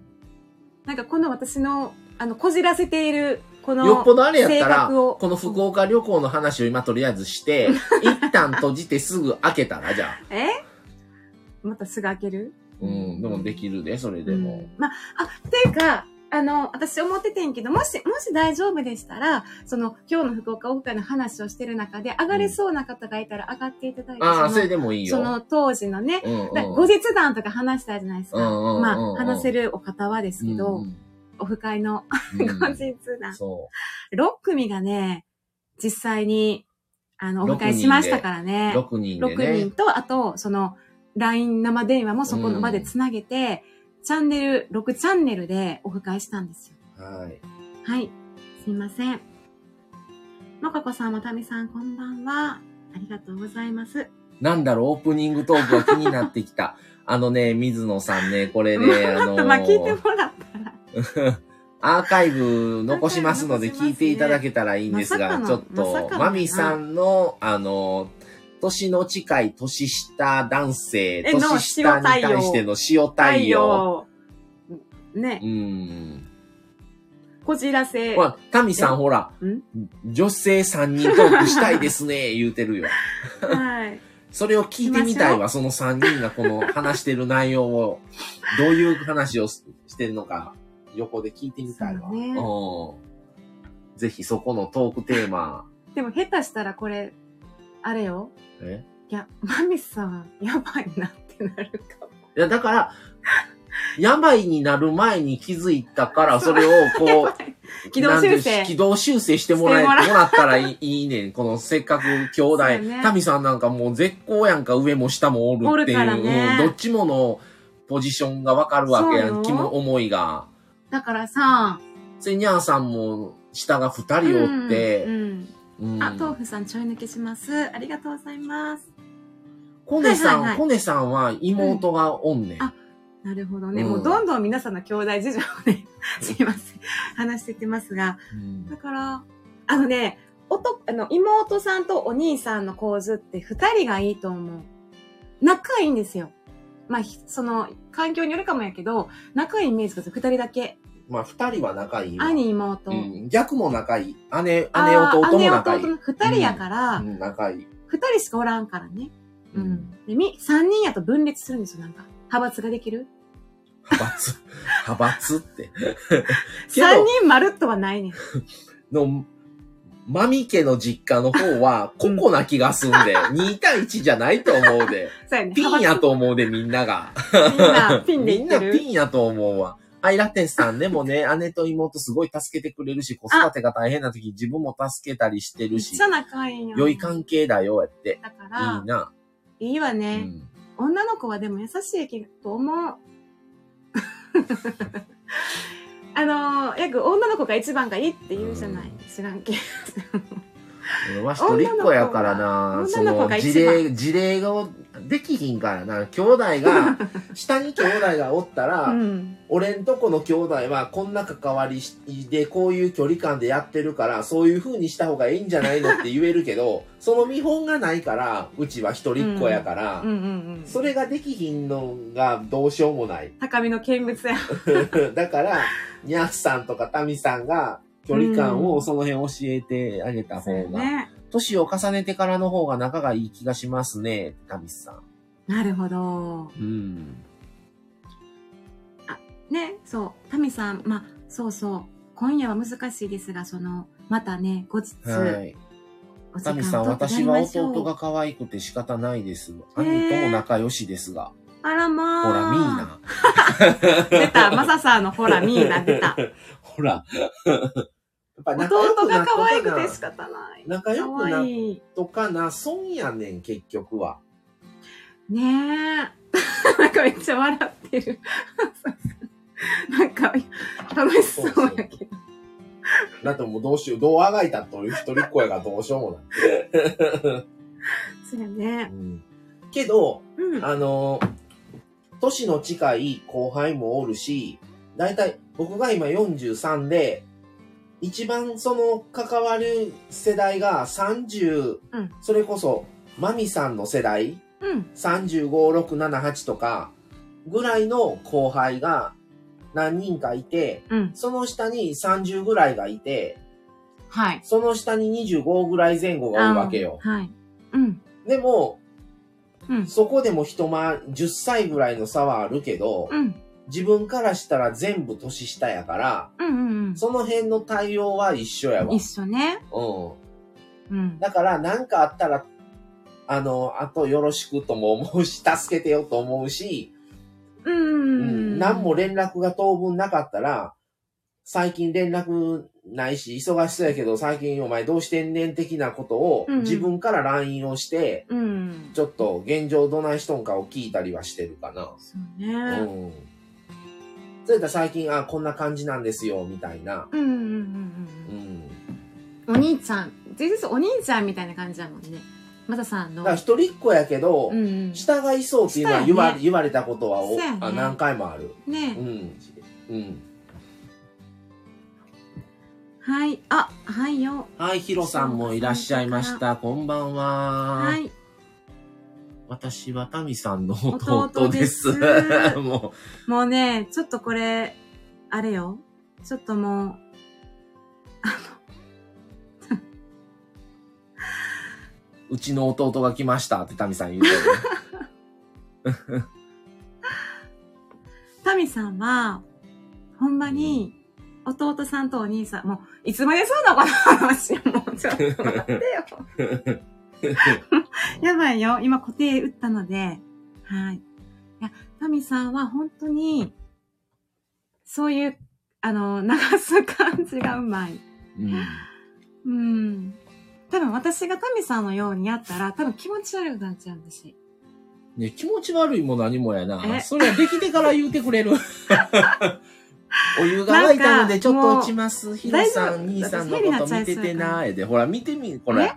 なんか、この私の、あの、こじらせている、この、よっぽどあれやった性ら、この福岡旅行の話を今とりあえずして、一旦閉じてすぐ開けたら、じゃあ。え？またすぐ開ける？うん、でもできるで、それでも。うんまあ、あ、っていうか、あの、私思っててんけど、もし、もし大丈夫でしたら、その、今日の福岡オフ会の話をしてる中で、上がれそうな方がいたら上がっていただいて、ああ、そそれのでもいいよ。その当時のね、うんうんだ後日談とか話したいじゃないですか。うんうんうんうんまあ、話せるお方はですけど、うんオフ会のうん後日談。そ6組がね、実際に、あの、オフ会しましたからう。ね。6人で6ね。人と、あと、その、LINE 生電話もそこの場でつなげて、チャンネル、6チャンネルでオフ会したんですよ。はい。はい。すいません。もかこさんもたみさん、こんばんは。ありがとうございます。なんだろう、オープニングトークが気になってきた。あのね、水野さんね、これね、あのーまあ、聞いてもらったら。アーカイブ残しますので聞いていただけたらいいんですが、ちょっと、マミさんの、あの、年の近い年下男性、年下に対しての塩対応。ねう、ん。こじらせほ。ら、タミさんほらん、女性3人トークしたいですね、言うてるよ。はい。それを聞いてみたいわ、その3人がこの話してる内容を、どういう話をししてるのか、横で聞いてみたいわ。ねうん。ぜひそこのトークテーマ、でも、下手したらこれ、あれよ。え？いや、マミさん、やばいなってなるかも。いや、だから、病になる前に気づいたから、それをこう、軌道修正なんて軌道修正してもらえ、もらったらいいねん。このせっかく兄弟ね。タミさんなんかもう絶好やんか、上も下もおるっていう、どっちものポジションがわかるわけやん、気も思いが。だからさ、それにゃんさんも下が二人おってう、んうんあ、豆腐さんちょい抜けします。ありがとうございます。コネさん、はいはいはいコネさんは妹がおんねん。あなるほどね。うんもうどんどん皆さんの兄弟事情をね、すいません。話していってますが。うんだから、あのね、おと、あの、妹さんとお兄さんの構図って二人がいいと思う。仲いいんですよ。まあ、ひその、環境によるかもやけど、仲いいイメージが二人だけ。まあ二人は仲いいわ。兄、妹。うん、逆も仲いい。姉、姉、弟も仲いい。姉弟の二人やから、うん、仲いい。二人しかおらんからね。うん。で、み、三人やと分裂するんですよ、なんか。派閥ができる？派閥？派閥って。三人まるっとはないねん。の、マミ家の実家の方は、ココな気がすんで、2対1じゃないと思うで。そうやね。ピンやと思うで、みんなが。みんな、ピンでみんないってる。ピンやと思うわ。アイラテンさんでもね、姉と妹すごい助けてくれるし、子育てが大変な時自分も助けたりしてるしめっち、ゃ仲いいんよ。良い関係だよ、やって。だかいらい、な。ういいわね。ん。女の子はでも優しいけと思う。あのー、約女の子が一番がいいって言うじゃない。知らんけど。わしとりっ子やからな、そ女の子のが一番事例、事例ができひんからな、兄弟が、下に兄弟がおったら、うん。俺んとこの兄弟はこんな関わりでこういう距離感でやってるからそういう風にした方がいいんじゃないのって言えるけどその見本がないからうちは一人っ子やから、うんうんうん。それができひんのがどうしようもない高みの見物や。だからにゃっさんとかタミさんが距離感をその辺教えてあげた方が、ね。年を重ねてからの方が仲がいい気がしますねタミさんなるほど。うんね、そう。タミさん、まあ、そうそう。今夜は難しいですが、その、またね、後日、はいタミさん、私は弟が可愛くて仕方ないです。兄とも仲良しですが。あらまあ。ほら、ミーナ。出た。マサさんのほら、ミーナ出た。ほら。やっぱ仲良弟がくなっと可愛くて仕方ない。仲良可くなっ。とかな、損やねん、結局は。ねえ。なんかめっちゃ笑ってる。なんか、楽しそうやけど。だってもうどうしよう、どうあがいたと一人っ子やからどうしようもない。そうやね。うんけど、うん。あの、年の近い後輩もおるし、だいたい僕が今43で、一番その関わる世代が30、うんそれこそ、マミさんの世代、うん。35、6、7、8とか、ぐらいの後輩が何人かいて、うん。その下に30ぐらいがいて、はい。その下に25ぐらい前後がおるわけよ。あはい。うん。でも、うん。そこでも一回り10歳ぐらいの差はあるけど、うん。自分からしたら全部年下やから、うんうんその辺の対応は一緒やわうん。。一緒ね。うん。うん。だから、何かあったら、あの、あとよろしくとも思うし、助けてよと思うし、うん。うん、何も連絡が当分なかったら、最近連絡ないし、忙しそうやけど、最近お前どうしてんねん的なことをうん自分から LINE をして、うん。ちょっと現状どないしとんかを聞いたりはしてるかな。そううね。ん。それと最近、あ、こんな感じなんですよ、みたいな。うんうんうんううん。ん。お兄ちゃん。実質お兄ちゃんみたいな感じだもんね。まささんの。だから一人っ子やけど、うんうん。下がいそうっていうのは言わ,、ね言われたことはお、ねあ何回もある。うね。ん。うん。はい。あ、はいよ。はい、ヒロさんもいらっしゃいました。こんばんは。はい。私はタミさんの弟弟でです。す ももうね、ちょっとこれ、あれよ。ちょっともう、う、うちの弟が来ましたってタミさん言うてる。タミさんは、ほんまに、弟さんとお兄さん、もう、いつまでそうなこの話もう、ちょっと待ってよ。やばいよ。今固定打ったので、はい。いや、タミさんは本当に、そういう、あの、流す感じがうまい。うん。うん。多分私がタミさんのようにやったら、多分気持ち悪くなっちゃうんです。ね、気持ち悪いも何もやな。え？それはできてから言うてくれる。お湯が沸いたのでちょっと落ちます。ヒロさん、兄さんのこと見ててなーで。ほら、見てみ、これ。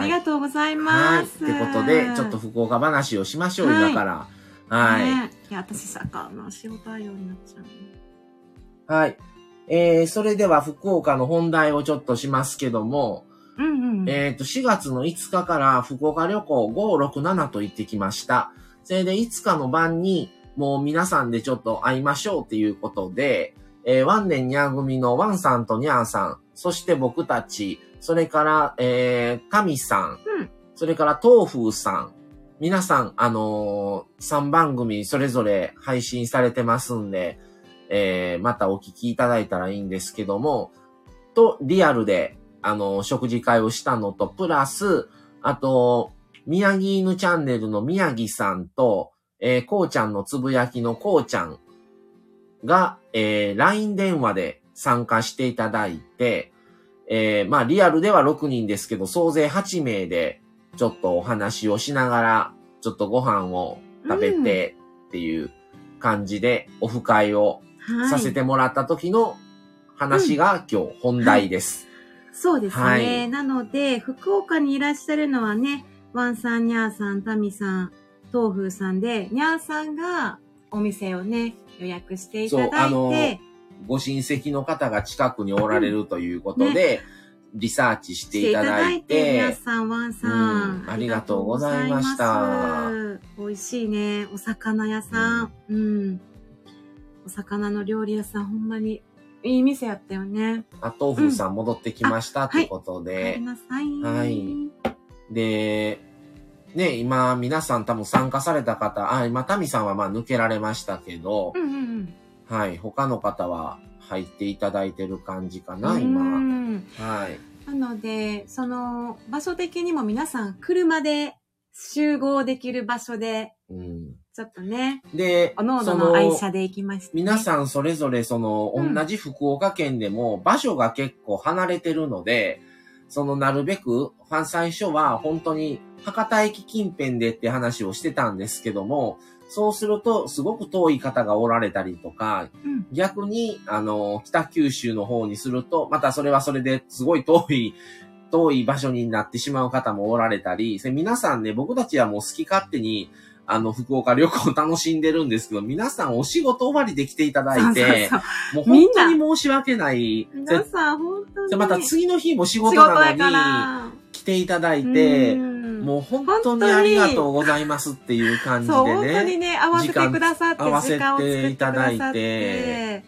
ありがとうございはい。っます。てことで、ちょっと福岡話をしましょう、はい今から。はい。ねいや、私、サッカーの仕事対応になっちゃう。はい。えー、それでは福岡の本題をちょっとしますけども、うんうん。えっ、と、4月の5日から福岡旅行5、6、7と行ってきました。それで5日の晩に、もう皆さんでちょっと会いましょうっていうことで、えー、ワンネンニャー組のワンさんとニャーさん、そして僕たち、それから、えー、タミさん、うん。それからトーフーさん、皆さん、あのー、3番組それぞれ配信されてますんで、えー、またお聞きいただいたらいいんですけども、と、リアルで、あの、食事会をしたのと、プラス、あと、宮城犬チャンネルの宮城さんと、えー、こうちゃんのつぶやきのこうちゃんが、えー、LINE 電話で参加していただいて、えー、まあ、リアルでは6人ですけど、総勢8名で、ちょっとお話をしながら、ちょっとご飯を食べてっていう感じで、オフ会をはい。させてもらった時の話が今日本題です。そうですね。はいなので、福岡にいらっしゃるのはね、ワンさん、ニャーさん、タミさん、トーフーさんで、ニャーさんがお店をね、予約していただいて、ご親戚の方が近くにおられるということで、リサーチしていただいて、さん、ワンさん、うんありがとうございました美味しいね。お魚屋さん。うん。お魚の料理屋さん、ほんまにいい店やったよね。あと、ふうさん戻ってきましたということおで、帰りなさい。はいで、ね、今皆さん多分参加された方、あ、今、タミさんはまあ抜けられましたけどう、んうんはい、他の方は入っていただいてる感じかうん。な、う今。んはい。なので、その場所的にも皆さん車で集合できる場所で、うん、ちょっとね、で、おのおそのの愛車で行きました、ね。皆さんそれぞれその、うん同じ福岡県でも場所が結構離れてるので、そのなるべく、最初は本当に博多駅近辺でって話をしてたんですけども、そうすると、すごく遠い方がおられたりとか、うん。逆に、あの、北九州の方にすると、またそれはそれですごい遠い、遠い場所になってしまう方もおられたり、皆さんね、僕たちはもう好き勝手に、あの、福岡旅行を楽しんでるんですけど、皆さんお仕事終わりで来ていただいて、そうそうもう本当に申し訳ない。そう皆さん、本当に。でまた次の日も仕仕事なのら。に来ていただいて、うんもう本当にありがとうございますっていう感じそう、で本当にね。ね、合わせてくださって、時間合わせていただいて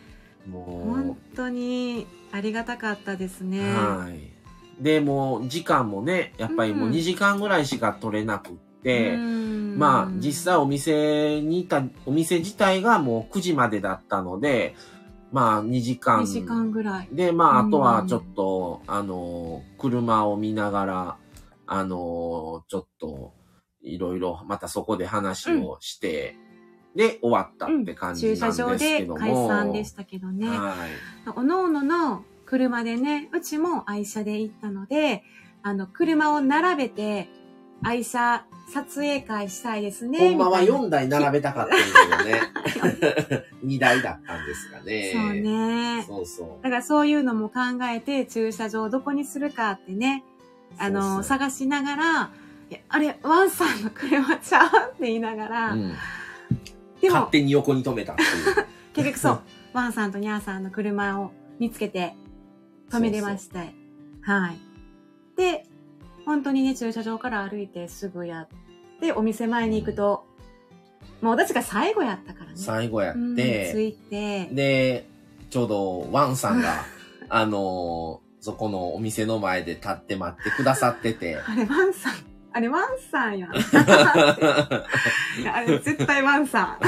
も本当にありがたかったですう、ね。はい。で、もう時間もね、やっぱりもううん2時間ぐらいしか取れなくって、うんまあ実際お店にいた、お店自体がもう9時までだったので、まあ2時間。2時間ぐらい。で、まあ、うんあとはちょっと、あの、車を見ながら、あの、ちょっと、いろいろ、またそこで話をして、で、終わったって感じなん駐ですけども。車場で解散でしたけどね。はい。おのおのの車でね、うちも愛車で行ったので、あの、車を並べて、愛車撮影会したいですね。ほんまはみたいな4台並べたかったんだけどね。2台だったんですがね。そうね。そうそう。だからそういうのも考えて、駐車場をどこにするかってね、あの、そうそう探しながら、あれ、ワンさんの車ちゃう？って言いながら、うん、でも、勝手に横に止めたっていう。結局そう、ワンさんとニャーさんの車を見つけて止めれました。はい。で、本当にね、駐車場から歩いてすぐやって、お店前に行くと、もう私が最後やったからね。最後やっうん、て、着いて、で、ちょうどワンさんが、あのーそこのお店の前で立って待ってくださってて。あれ、ワンさん、あれ、ワンさんやん。あれ、絶対ワンさん。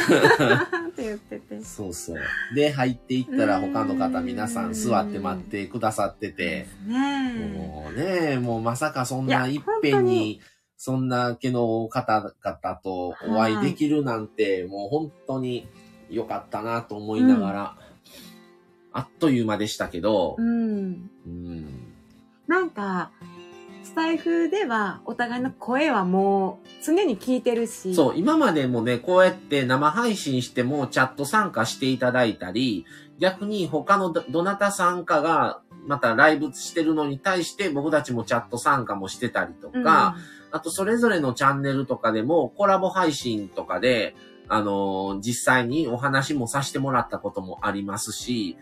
って言ってて。そうそう。で、入っていったらうん他の方皆さん座って待ってくださってて、ねえ。もうね、もうまさかそんないっぺんに、そんな毛の方々とお会いできるなんて、もう本当に良かったなと思いながら、あっという間でしたけどう、ん。うん。なんか、スタイフではお互いの声はもう常に聞いてるし。そう、今までもね、こうやって生配信してもチャット参加していただいたり、逆に他のどどなた参加がまたライブしてるのに対して僕たちもチャット参加もしてたりとうん、か、あとそれぞれのチャンネルとかでもコラボ配信とかで、あのー実際にお話もさせてもらったこともありますし、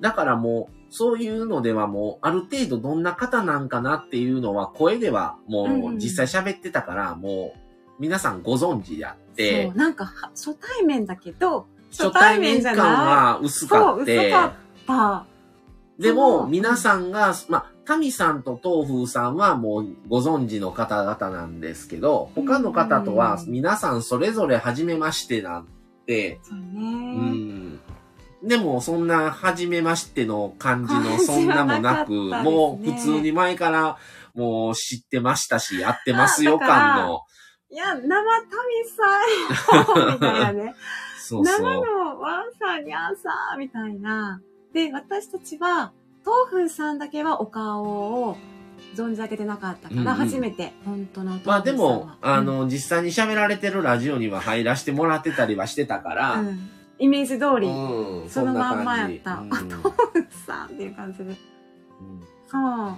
だからもう、そういうのではもう、ある程度どんな方なんかなっていうのは声ではもう実際喋ってたから、もう皆さんご存知であっそてう、、なんかは初対面だけど、初対面感は薄かそう、って、薄かった。でそも、う。皆さんが、まあ、タミさんと東風さんはもうご存知の方々なんですけど、他の方とはうん皆さんそれぞれ初めましてなんて、そううね。ん。でも、そんな初めましての感じの、そんなもなく、ねもう普通に前からもう知ってましたし、やってますよ感の。いや、生民さんよみたいなね。そうそう。生のワンさん、ニャーさんみたいな。で、私たちは、東風さんだけはお顔を存じ上げてなかったから、うんうん初めて、本当の。まあでも、あの、実際に喋られてるラジオには入らせてもらってたりはしてたから、うん、うんイメージ通り、うん、そのまんまやった。感じあ、東風さんっていう感じで。うんそう。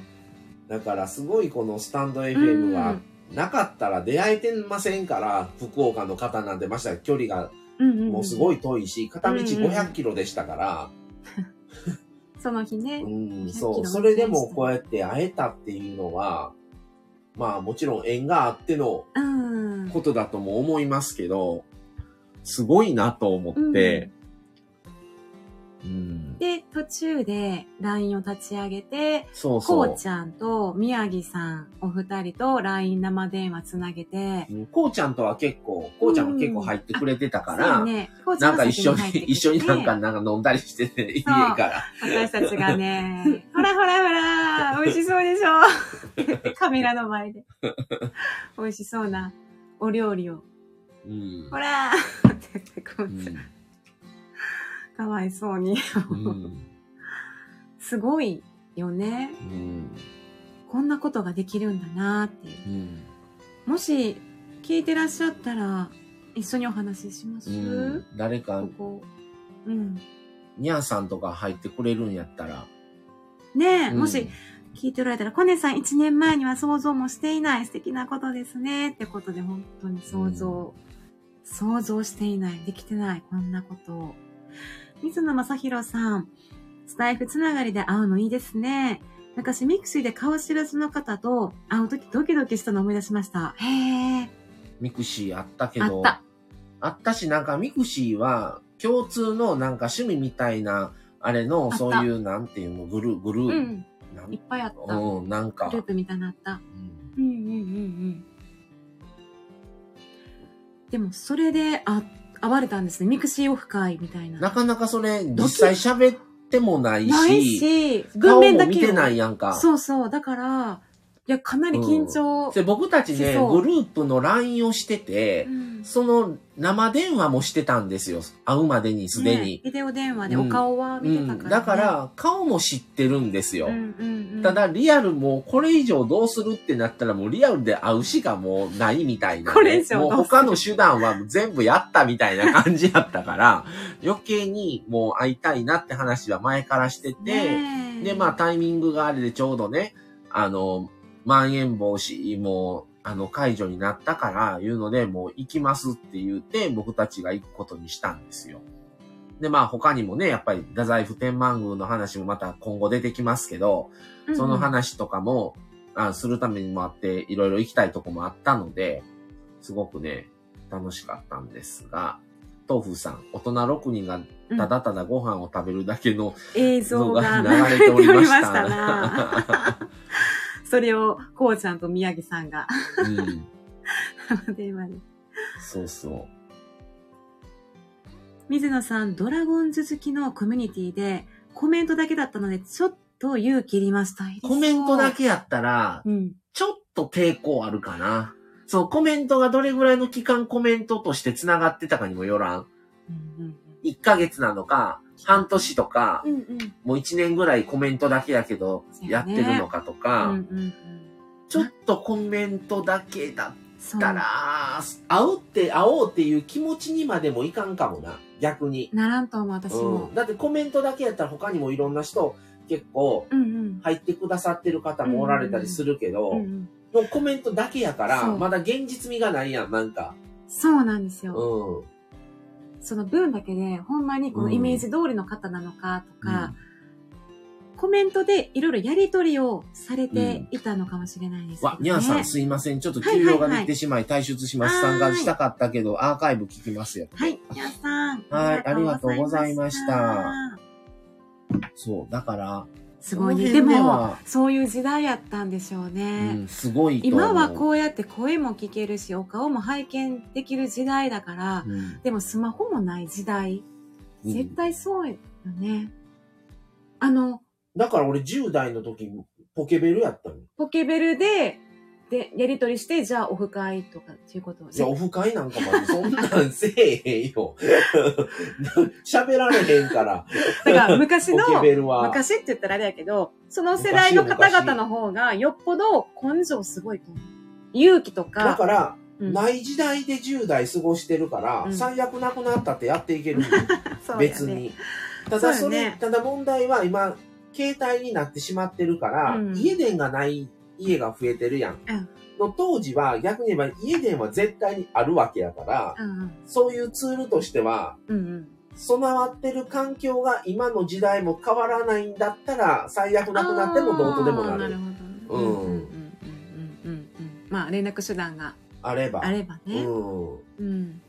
だからすごいこのスタンド FM がなかったら出会えてませんから、福岡の方なんてましたら距離がうんうんうんもうすごい遠いし、片道うんうん500キロでしたから、その日ね。うん、500キロそう、それでもこうやって会えたっていうのは、まあもちろん縁があってのうん。ことだとも思いますけど、すごいなと思って、うん、で、途中で LINE を立ち上げて、そうそう。こう。ちゃんと宮城さんお二人と LINE 生電話つなげて、うんこうちゃんとは結構、こうちゃんも結構入ってくれてたから、そうね、こうちゃなんかが一緒に、一緒になんか、なんか飲んだりしてて、家から。私たちがね、ほらほらほら、美味しそうでしょ？カメラの前で。美味しそうなお料理を、うんほらーって言って、こううちゃんんかわいそうに。うんすごいよね。うんこんなことができるんだなっていう。うん。もし、聞いてらっしゃったら、一緒にお話しします、うん。誰かこ、こ。うん。にゃんさんとか入ってくれるんやったら。ねえ、うんもし、聞いておられたら、コネさん1年前には想像もしていない素敵なことですね。ってことで、本当に想像、想像していない、できてない、こんなことを。水野正宏さん、スタエフつながりで会うのいいですね。昔ミクシーで顔知らずの方と会うときドキドキしたのを思い出しました。へえ。ミクシーあったけど、あった。あったし、なんかミクシーは共通のなんか趣味みたいな、あれの、そういう、なんていうの、グルー、グルー、うん。なんいっぱいあった。グうん、なんか、ループみたいなのあった。うんうんうんうんうん。でも、それで、あ、会われたんですね。ミクシーオフ会みたいな。なかなかそれ、実際喋ってもないし、ないし、群顔面だけよも見てないやんか。そうそう。だから、いや、かなり緊張。で僕たちね、グループの LINE をしててう、んその生電話もしてたんですよ。会うまでにすでねに。ビデオ電話でうんお顔は見てたから、ねうん。だか、ら、顔も知ってるんですよ。うんうんうん、ただ、リアルもうこれ以上どうするってなったらもうリアルで会うしかもうないみたいな、ね。これ以上もう他の手段は全部やったみたいな感じやったから、余計にもう会いたいなって話は前からしてて、で、まあタイミングがあれでちょうどね、あの、まん延防止も、あの、解除になったから、いうので、もう行きますって言って、僕たちが行くことにしたんですよ。で、まあ他にもね、やっぱり、太宰府天満宮の話もまた今後出てきますけど、その話とかも、あするためにもあって、いろいろ行きたいとこもあったので、すごくね、楽しかったんですが、豆腐さん、大人6人がただただご飯を食べるだけの映像のがが流れておりまし。た。それを、こうちゃんと宮城さんがうん、電話で。そうそう。水野さん、ドラゴンズ好きのコミュニティで、コメントだけだったので、ちょっと勇気いりました。コメントだけやったら、うん。ちょっと抵抗あるかな。そう、コメントがどれぐらいの期間コメントとして繋がってたかにもよらん。うん1ヶ月なのか、半年とか、うん。うんうん。もう1年ぐらいコメントだけやけど、やってるのかとうか、んうんうん。ちょっとコメントだけだったら、会うって、会おうっていう気持ちにまでもいかんかもな、逆に。ならんと思う、私もうん、。だってコメントだけやったら他にもいろんな人結構。入ってくださってる方もおられたりするけど、うんうんもうコメントだけやから、まだ現実味がないやん、なんか。そうなんですうよ。ん。その文だけで、ほんまにこのイメージ通りの方なのかとか、うん。コメントでいろいろやりとりをされていたのかもしれないですけど、ねわ、にゃんさんすいません。ちょっと休養ができてしまい退出します。参加したかったけど、アーカイブ聞きますよ。はい、皆さん。はいありがとうございました。あそう、だから、すごいね。でもそういう時代やったんでしょううね。ん、すごい。今はこうやって声も聞けるし、お顔も拝見できる時代だから、うん、でもスマホもない時代。うん絶対そうよね。あの、だから俺10代の時、ポケベルやったの。ポケベルで、で、やりとりして、じゃあオフ会とかっていうことをいや、オフ会なんかまでそんなんせえへんよ。喋られへんから。だから昔の。昔って言ったらあれやけど、その世代の方々の方がよっぽど根性すごいと思う。勇気とか。だから、うんない時代で10代過ごしてるから、うん最悪なくなったってやっていける ね別に。ただそれ、ねただ問題は今、携帯になってしまってるから、うん家電がない家が増えてるやん。うんの当時は逆に言えば家電は絶対にあるわけやから、うんそういうツールとしては、うん。うん備わってる環境が今の時代も変わらないんだったら、最悪うん。なくなってもどうとでもなる。なるほど。うんうんうんうんうんうんうん。まあ連絡手段があれば。あればね。うん。うん。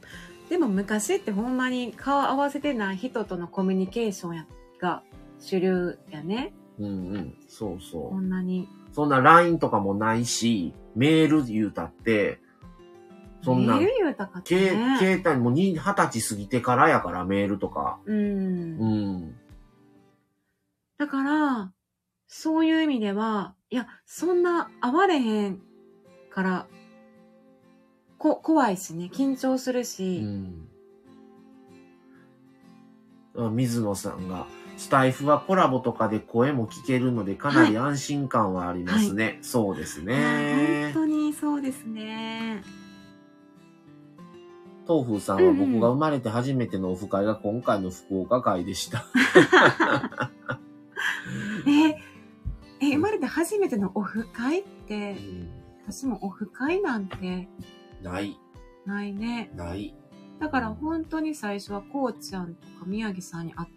でも昔ってほんまに顔合わせてない人とのコミュニケーションやが主流やね。うんうん。そうそこんなに。う。そんな LINE とかもないし、メール言うたって、そんなメール言うたかったけね。携帯もに二十歳過ぎてからやから、メールとか。うんう。ん。だから、そういう意味では、いや、そんな会われへんから、こ、怖いしね、緊張するうし、ん。あ水野さんが、スタイフはコラボとかで声も聞けるので、かなり安心感はありますね。そうですね本。当にそうですね。東風さんは僕が生まれて初めてのオフ会が今回の福岡会でした。え、え、生まれて初めてのオフ会って、私もオフ会なんてない、ないね。ない。だから本当に最初はこうちゃんとか宮城さんに会っ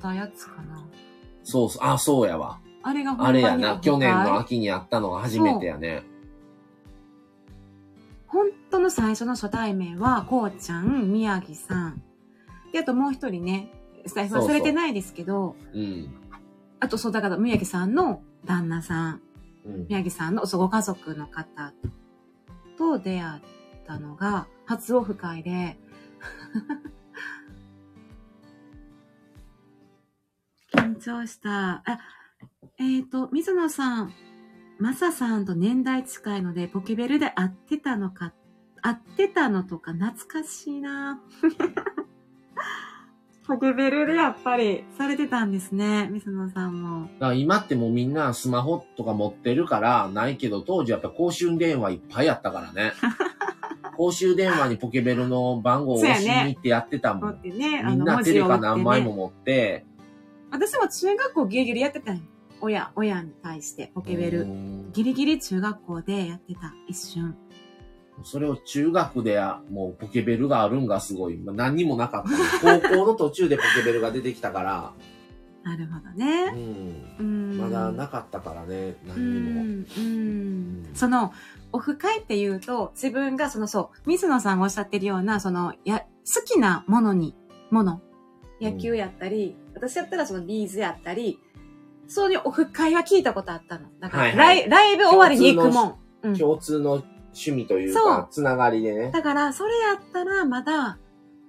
たやつかな。そうそう、あ、そうやわ。あれが本あれやな、去年の秋にあったのが初めてやね。本当の最初の初対面は、こうちゃん、宮城さん。で、あともう一人ね、スタイフはされてないですけど、うん。あとそう、だから宮城さんの旦那さん、うん。宮城さんのそうご家族の方と出会ったのが、初オフ会で、緊張した。あ、えっ、と、水野さん、マサさんと年代近いので、ポケベルで会ってたのか、会ってたのとか懐かしいな。ポケベルでやっぱりされてたんですね、水野さんも。だから今ってもうみんなスマホとか持ってるからないけど、当時やっぱ公衆電話いっぱいあったからね。公衆電話にポケベルの番号を押しに行ってやってたもん。ね、みんなテレカ何枚も持って、私も中学校ギリギリやってたんよ。親、親に対してポケベうル。んギリギリ中学校でやってた、一瞬。それを中学でもうポケベルがあるんがすごい。まあ、何にもなかったの。高校の途中でポケベルが出てきたから、なるほどうね。ん。うん。まだなかったからね、う何にも。ん。うん。その、オフ会っていうと、自分がその、そう、水野さんがおっしゃってるような、その、や、好きなものに、もの。野球やったり、私やったらそのビーズやったり、そういうオフ会は聞いたことあったの。だから、はいはいライブ終わりに行くもん。うん共通の趣味というか、つながりでね。だから、それやったら、まだ、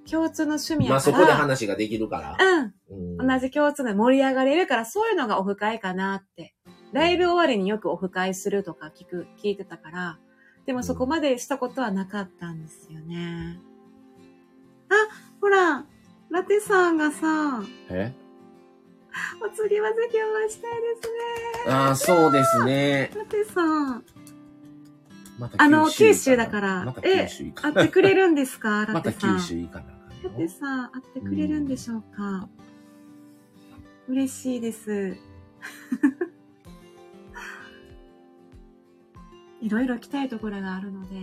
共通の趣味やから。まあそこで話ができるから。うん。うん同じ共通で盛り上がれるから、そういうのがオフ会かなって。ライブ終わりによくオフ会するとか聞く、聞いてたから、でもそこまでしたことはなかったんですよね。あ、ほら、ラテさんがさ、え？お次はぜひお会いしたいですね。ああ、そうですね。ラテさん。またあの、九九州だからまた九州行か会ってくれるんですか？ラ またテさん。九州行かなラ。テさん、会ってくれるんでしょうか、嬉しいです。いろいろ行きたいところがあるので。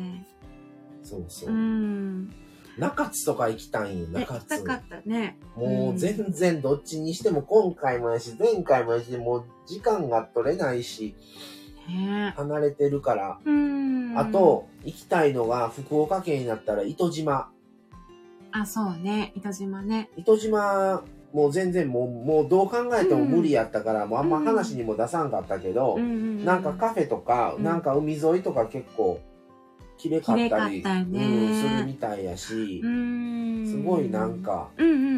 そうそうう。ん。中津とか行きたいんよ、ね、中津。行きたかったね。もう全然どっちにしても今回もやし、前回もやし、もう時間が取れないし、ね離れてるから。うん。あ、と、行きたいのが福岡県になったら糸島。あ、そうね。糸島ね。糸島、もう全然もう、もうどう考えても無理やったから、もうあんま話にも出さんかったけど、うんうんうなんかカフェとか、うんなんか海沿いとか結構、綺麗かったり、するみたいやしう、ん。すごいなん。か、うんうんうんうんう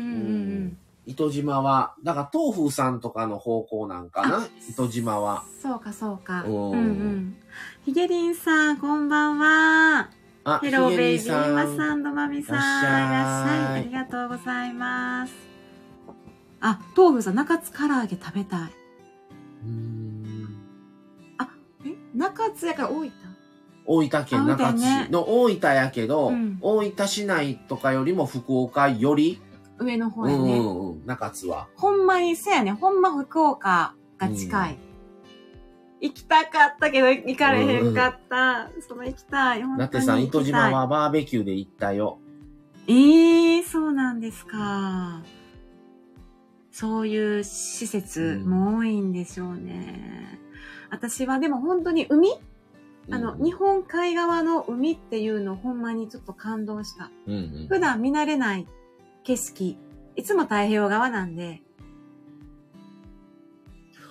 ん糸島は、だから東風さんとかの方向なんかな？あ、糸島は。そうかそうか。うんうんうん。ひげりんさん、こんばんは。あ、ヘローベイビーさんマサンドマミさん。いいらっしゃい。ありがとうございます。あ、豆腐さん、中津唐揚げ食べたい。うーんえ？中津やから大分大分県中津市の大分やけど、うん大分市内とかよりも福岡より、上の方うん。うんうん、中津は。ほんまにせやね。ほんま福岡が近い。行きたかったけど行かれへんかった。その行きたい。だってさ、行きたい糸島はバーベキューで行ったよ。ええそうなんですか。そういう施設うんも多いんでしょうね。私はでも本当に海あの、うん日本海側の海っていうのほんまにちょっと感動した。うんうん普段見慣れない景色。いつも太平洋側なんで。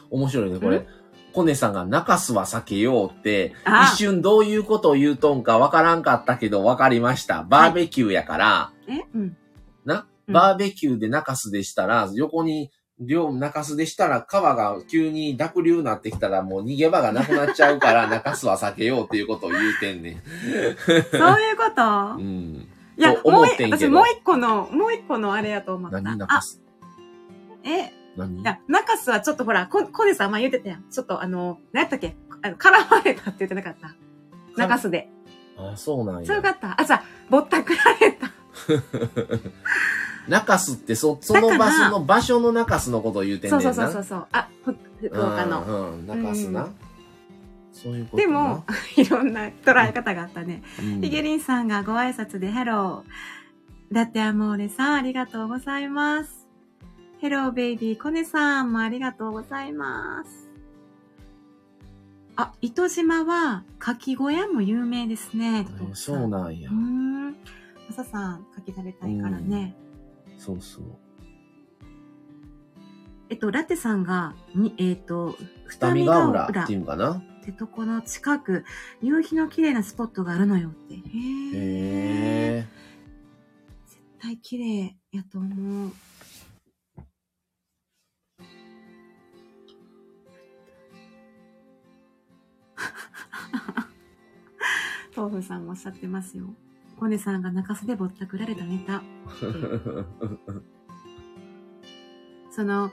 面白いね、こん？れ。コネさんが中洲は避けようって、あ一瞬どういうことを言うとんかわからんかったけどわかりました。バーベキューやから、え？うん。な、うんバーベキューで中洲でしたら、横に、両中洲でしたら川が急に濁流になってきたらもう逃げ場がなくなっちゃうから中洲は避けようっていうことを言うてんねん。そういうこと？うん。いや、ともう私もう一個の、もう一個のあれやと思った。あ、何中洲え、何？いや、中洲はちょっとほら、ココネさん前言ってたやん。ちょっとあの、何やったっけ？あの、絡まれたって言ってなかった？中洲で。あ、そうなんそう。かった。あ、じゃあ、ぼったくられた。中洲ってそ、その場所の、場所の中洲のことを言うてんねんな。そうそうそうそうそう。あ、ふ福岡の。うん、うん、中洲な。うんそういうことな。でも、いろんな捉え方があったね。うん、ヒゲリンさんがご挨拶で、ヘロー。だってアモーレさん、ありがとうございます。ヘローベイビー、コネさんもありがとうございます。あ、糸島は、かき小屋も有名ですね。えそうなんやうー。ん。マサさん、かき食べたいからね。そうそう。えっと、ラテさんが、に、えっと、二見ヶ浦っていうんかな？ってとこの近く、夕日の綺麗なスポットがあるのよって。へえ。へえ。絶対綺麗やと思う。豆腐さんもおっしゃってますよ。コネさんが中洲でぼったくられたネタ。その、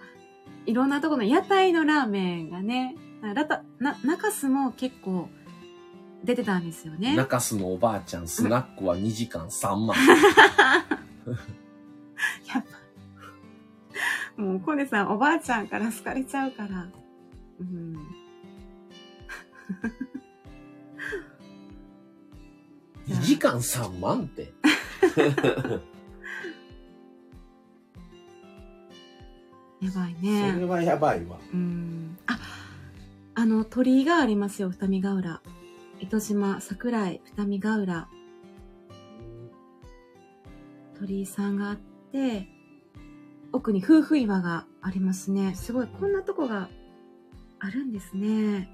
いろんなところの屋台のラーメンがね、ラタな中洲も結構出てたんですよね。中洲のおばあちゃん、スナックは2時間3万。やっぱ。もう、コネさん、おばあちゃんから好かれちゃうから。うん。いや2時間3万って。やばいそれね。はやばいわ。うん。あ、あの、鳥居がありますよ、二見ヶ浦。糸島、桜井、二見ヶ浦。鳥居さんがあって、奥に夫婦岩がありますね。すごい、こんなとこがあるんですね。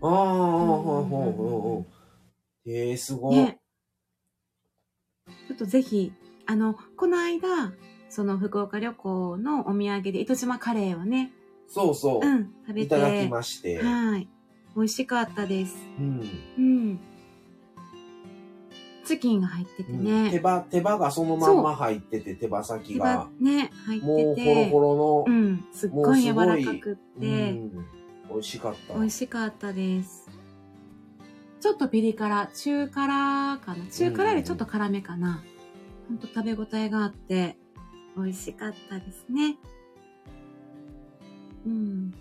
ああ、ほうほうほう。ええすごい。ね。ちょっとぜひ、あの、この間、その福岡旅行のお土産で糸島カレーをね、そうそう。うん、食べて。いただきまして。はい。美味しかったです。うん。うん。チキンが入っててうんね。手羽、手羽がそのまんま入ってて、手羽先手が羽。ね、入ってて。もうホロホロの。うん、すっごい柔らかくって、うん。美味しかった。美味しかったです。ちょっとピリ辛、中辛かな。中辛よりちょっと辛めかな。ほんと食べ応えがあって、美味しかったですね。うん。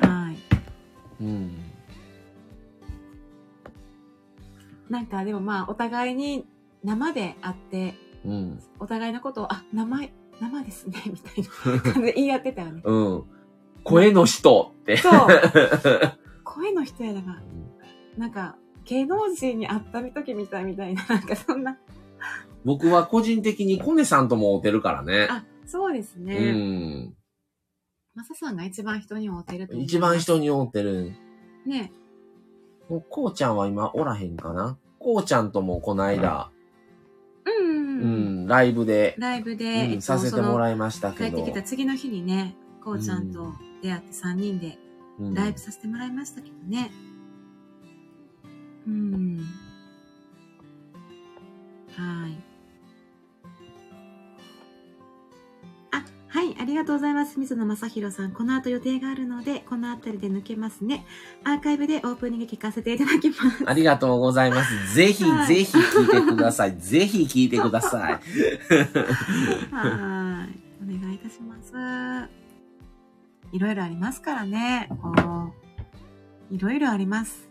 はい。うん。なんかでもまあ、お互いに生で会って、うん。お互いのことを、あ、生、生ですね、みたいな感じで言い合ってたよね。うん。声の人って。そう。声の人やだから、なんか、芸能人に会った時みたいみたいな、なんかそんな。僕は個人的にコネさんとも会うてるからね。あ、そうですうね。ん。マサさんが一番人に会うてる一番人に会うてる。ね。もうこうちゃんは今おらへんかなこうちゃんともこの間、うんうんライブで、ライブで、うんえっとさせてもいらいましたけど帰ってき。た次の日にね、こうちゃんと出会って3人でうんライブさせてもらいましたけどね。うん。はい。はい、ありがとうございます。水野正宏さん。この後予定があるので、この辺りで抜けますね。アーカイブでオープニング聞かせていただきます。ありがとうございます。ぜひ、はいぜひ聞いてください。ぜひ聞いてください。はい。お願いいたします。いろいろありますからね。こう、いろいろあります。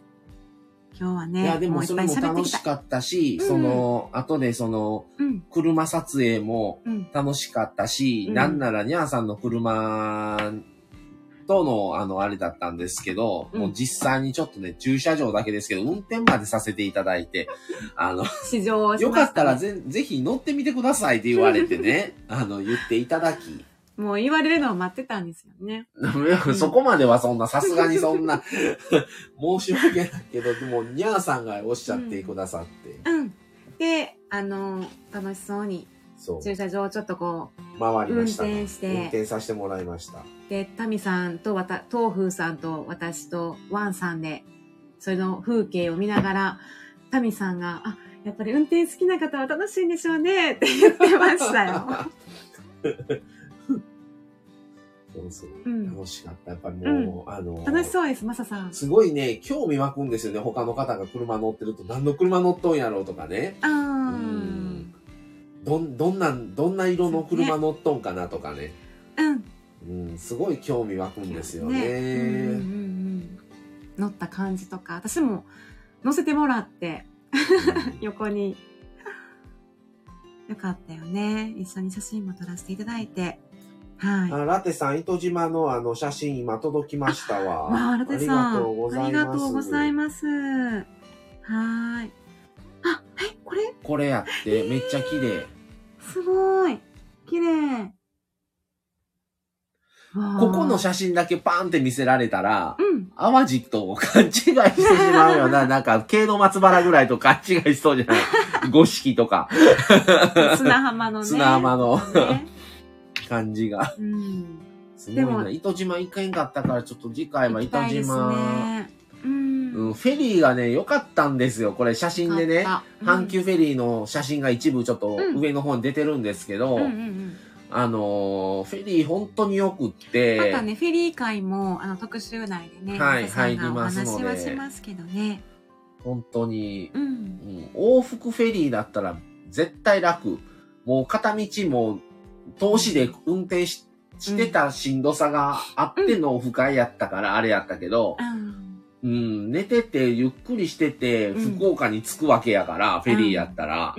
今日はね、いや、でもそれも。楽したかったし、うん。その、後でその、うん、車撮影もうん。楽しかったし、うん。なんならニャーさんの車との、あの、あれだったんですけど、うん。もう実際にちょっとね、駐車場だけですけど、運転までさせていただいて、あの、試乗をしよましたね。かったらぜぜひ乗ってみてくださいって言われてね、あの、言っていただき、もう言われるのを待ってたんですよね。ん そこまではそんな、さすがにそんな、申し訳ないけど、でも、ニャーさんがおっしゃってくださって、うん。で、あの、楽しそうにそう、駐車場をちょっとこ回りました、運転して運転させてもらいました。う、で、タミさんとわた、東風さんと私とワンさんでその風景を見ながら、タミさんが、あ、やっぱり運転好きな方は楽しいんでしょうねって言ってましたよ。そうそう。うん楽しかった。やっぱりもう、あの、楽しそうです、マサさん。すごいね、興味湧くんですよね。他の方が車乗ってると、何の車乗っとんやろうとかね。あーうんどん、どんなん、どんな色の車乗っとんかなとかね。うん。うん、すごい興味湧くんですよね。うん乗った感じとか、私も乗せてもらって、横に。よかったよね。一緒に写真も撮らせていただいて。はい。あラテさん、糸島のあの写真今届きましたわ。わあ、ラテさん。ありがとうございます。ありがとうございます。はーい。あ、え、これ？これやって、めっちゃ綺麗。すごい。綺麗。ここの写真だけパンって見せられたら、うん。淡路と勘違いしてしまうよな。なんか、京の松原ぐらいと勘違いしそうじゃない？五色とか、砂浜のね。砂浜のね感じが。うん。すごいな。糸島行かんかったから、ちょっと次回は糸島、ね。うん。うん、フェリーがね、良かったんですよ。これ写真でね。阪急フェリーの写真が一部ちょっとうん上の方に出てるんですけど、うんうんうんあのーフェリー本当によくっまて、たね、フェリー会も、あの、特集内でね、はい入りますのでお話はしますけどね。本当に、うん。うん往復フェリーだったら絶対楽。もう片道も投資で運転ししてたしんどさがあってのオフ会やったからあれやったけど、うん。うん、寝ててゆっくりしててうん福岡に着くわけやから、フェリーやったら。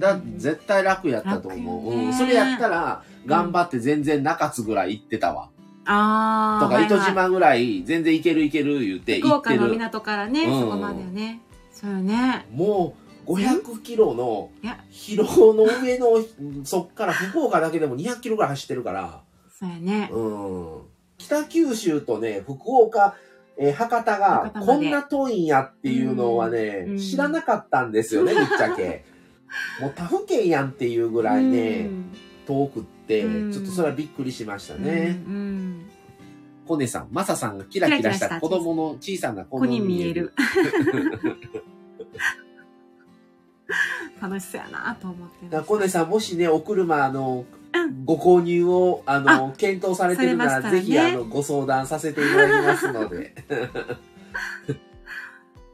だ絶対楽やったと思う。うん、それやったら頑張って全然中津ぐらい行ってたわ。ああ。とか、糸島ぐらい全然行ける行ける言って福岡の行ってる。港からね、うんそこまでよね。そうよね。もう500キロのいや、広尾の上の、そっから福岡だけでも200キロぐらい走ってるから、そうやね。うん。北九州とね、福岡、えー博多がこんな遠いんやっていうのはね、うん知らなかったんですよね、ぶっちゃけ。もう他府県やんっていうぐらいね、うん遠くって、うんちょっとそれはびっくりしましたね。うんうんコネさん、マサさんがキラキラしたた子供の小さな子子に見える。楽しそうやなと思ってます。コネさん、もしね、お車、あの、うんご購入を、あの、検討されてるなら、ねぜひ、あの、ご相談させていただきますので。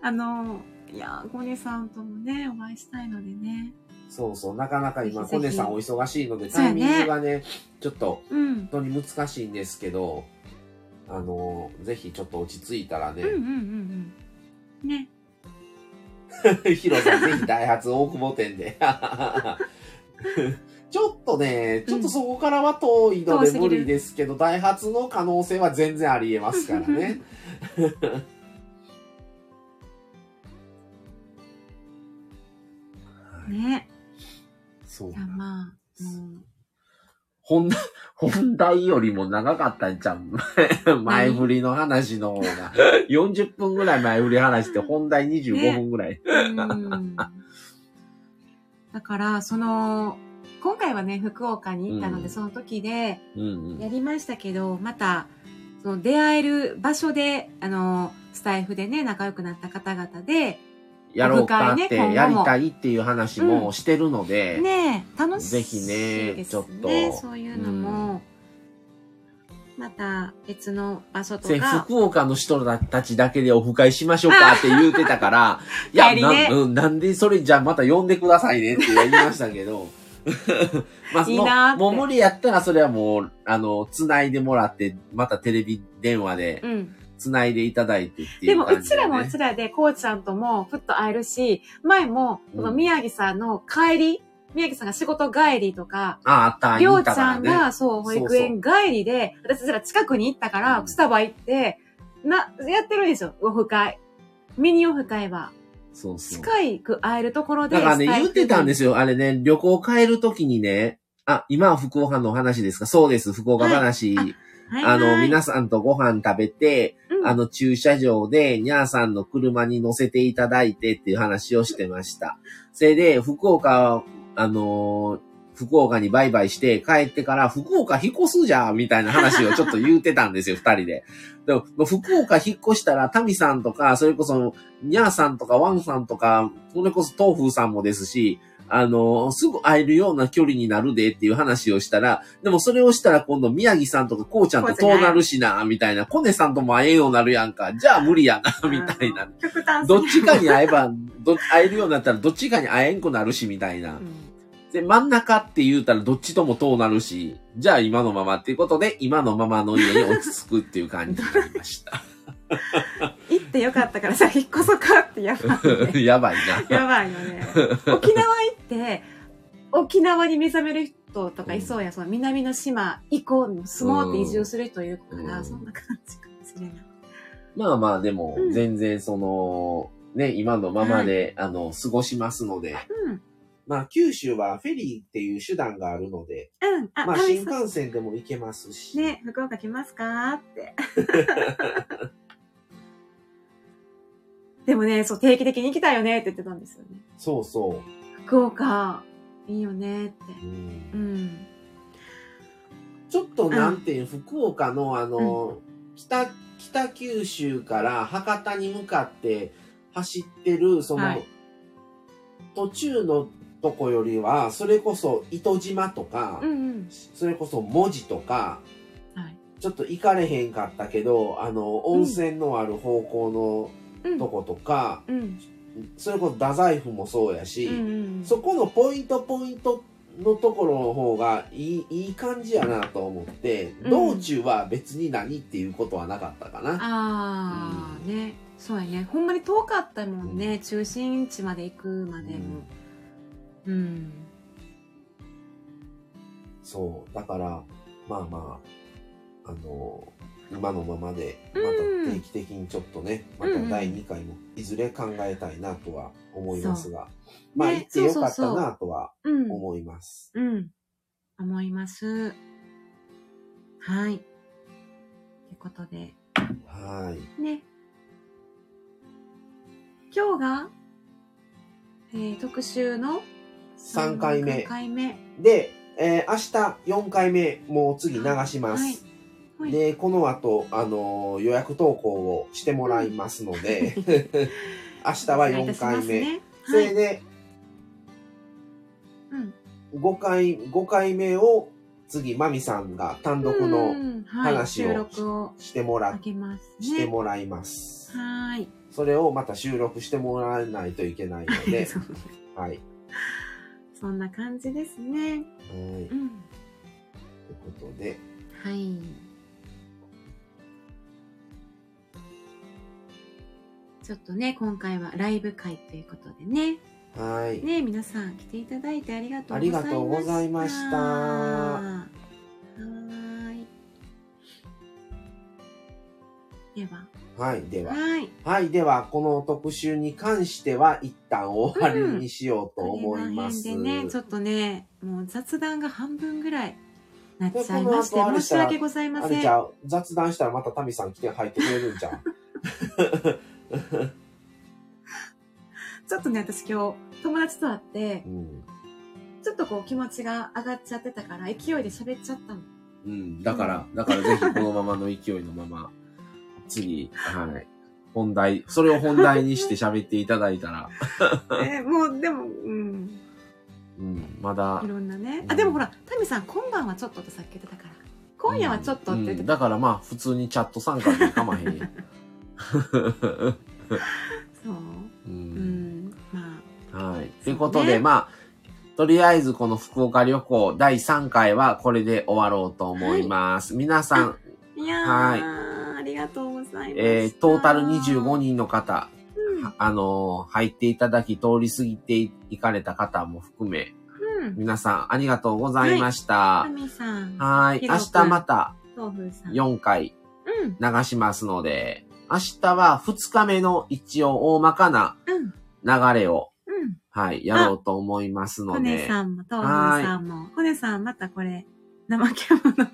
あの、いや、ゴネさんともね、お会いしたいのでね。そうそう、なかなか今、コネさんお忙しいので、タイミングがね、ちょっと、うん。本当に難しいんですけど、あの、ぜひちょっと落ち着いたらねうん、うんうんうん。ね。ヒロさん、ぜひダイハツ大久保店で。ちょっとね、ちょっとそこからは遠いので無理ですけど、ダイハツの可能性は全然ありえますからね。ね。そうじゃあまあ、もう、本題、本題よりも長かったんちゃう？前振りの話の方が。40分ぐらい前振り話して、本題25分ぐらい。うん。だから、その、今回はね、福岡に行ったので、うん。その時でうんうん。やりましたけど、また、その出会える場所で、あの、スタイフでね、仲良くなった方々で、やろうかって、やりたいっていう話もしてるので、ねえ楽しいぜひねちょっと。そういうのも、また別の場所とせか、福岡の人たちだけでオフ会しましょうかって言うてたから、いや、ね。なうん、なんでそれじゃあまた呼んでくださいねって言いましたけど、まあ、いいなもう無理やったらそれはもう、あの、繋いでもらって、またテレビ電話でうん。繋いでいただいてっていでも、うちらもうちらで、こうちゃんともふっと会えるし、前も、この宮城さんの帰り、宮城さんが仕事帰りとか、あ、あった、りょうち。ゃんが、そう、保育園帰りで、私たちら近くに行ったから、うんスタバ行って、な、やってるんですよ、オフ会。ミニオフ会は。そうそう。近く会えるところで。だからね、言ってたんですよ。よ。あれね、旅行帰るときにね、あ、今は福岡の話ですか？そうです、福岡話。はいあの、皆ささんとご飯食べて、ん、うんあの、駐車場で、ニャーさんの車に乗せていただいてっていう話をしてました。それで、福岡、あのー福岡にバイバイして帰ってから福岡引っ越すじゃんみたいな話をちょっと言うてたんですよ、二人で。でも、福岡引っ越したら、タミさんとか、それこそ、ニャーさんとかワンさんとか、それこそ豆腐さんもですし、あの、すぐ会えるような距離になるでっていう話をしたら、でもそれをしたら今度宮城さんとかこうちゃんと遠なるしな、みたいな、コネさんとも会えんようになるやんか。じゃあ無理やな、みたいな。どっちかに会えば、ど会えるようになったらどっちかに会えんくなるし、みたいなう。んで、真ん中って言うたらどっちとも遠なるし、じゃあ今のままっていうことで、今のままの家に落ち着くっていう感じになりました。行ってよかったからさ、引っ越そうかってやばいね。やばいな。やばいよね。沖縄行って、沖縄に目覚める人とかいそうや、その南の島行こう、住もうって移住する人いるから、うんそんな感じかもしれない。まあまあでもう、ん全然その、ね、今のままで、あの、過ごしますので、うん。まあ九州はフェリーっていう手段があるので、うん。あ、まあ新幹線でも行けますし、ね、福岡来ますかって。でもね、そう、定期的に行きたいよねって言ってたんですよね。そうそ福岡、いいよねって。う。うんうん。ちょっとなんていう、福岡のあの、北、北九州から博多に向かって走ってる、その、はい途中のとこよりは、それこそ糸島とか、うんうん。それこそ文字とか、はい。ちょっと行かれへんかったけど、あの、温泉のある方向うん。のとことか、うん。それこそ太宰府もそうやし、うんうん。そこのポイントポイントのところの方がいいいい感じやなと思って、うん道中は別に何っていうことはなかったかな。ああ、ね。そうやね。ほんまに遠かったもんね。中心地まで行くまでも。うん。そう。だから、まあまあ、あの、今のままで、まうんた定期的にちょっとね、また第2回もいずれ考えたいなとは思いますが、まあね行ってよかったなとはうん。思います。うん。思います。はい。ということで、はい。ね。今日が、えー、特集の3回目3回目。で、えー明日4回目、もう次流します。はいはいで、この後、あのー予約投稿をしてもらいますので、明日は4回目。ね、それで、うん。5回、5回目を次、マミさんが単独うの話をしてもらあ、げますね。してもらいます。はーい。それをまた収録してもらわないといけないので、はい。そんな感じですね。はい。うん。ということで、はい。ちょっとね、今回はライブ会ということでね。はい。ね皆さん来ていただいてありがとうございました。ありがとうございましたはーい。では、はい。では、はい。はい。では、この特集に関しては、一旦終わりにしようと思います。これら辺でね、ちょっとね、もう雑談が半分ぐらいなっちゃいまして、申し訳ございません。あれじゃあ、雑談したらまたタミさん来て入ってくれるんじゃん。ちょっとね、私今日、友達と会ってう、ん。ちょっとこう気持ちが上がっちゃってたから、勢いで喋っちゃったの。うん。だから、だからぜひこのままの勢いのまま、次、はい。本題、それを本題にして喋っていただいたら、えーもう、でも、うん。うん、まだい、ろんなね。うんあ、でもほら、タミさん、今晩はちょっとってさっき言ってたから。今夜はちょっとって言ってた。うんだからまあ、普通にチャット参加でかまへん。そう。う。うんん。まはい。ということで、ねまあ、とりあえずこの福岡旅行第3回はこれで終わろうと思います。皆さん、あ。いやー、はいありがとうございます。えー、トータル25人の方、うん。あのー入っていただき、通り過ぎていかれた方も含め、うん。皆さんありがとうございましたタ。ミさん、はい。明日また豆腐さん。4回うん。流しますので、明日は2日目の一応大まかなうん。流れを、うん。はい、やろうと思いますのコネで、さんも、豆腐さんも。コネさん、またこれ、怠け者。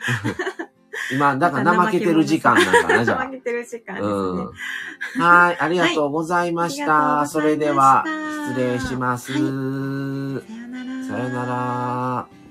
今、だから怠けてる時間なんかな、じゃあ怠。けてる時間ですね。うん。はい、ありがとうございました。はいそれでは、失礼します。さよなら。さよなら。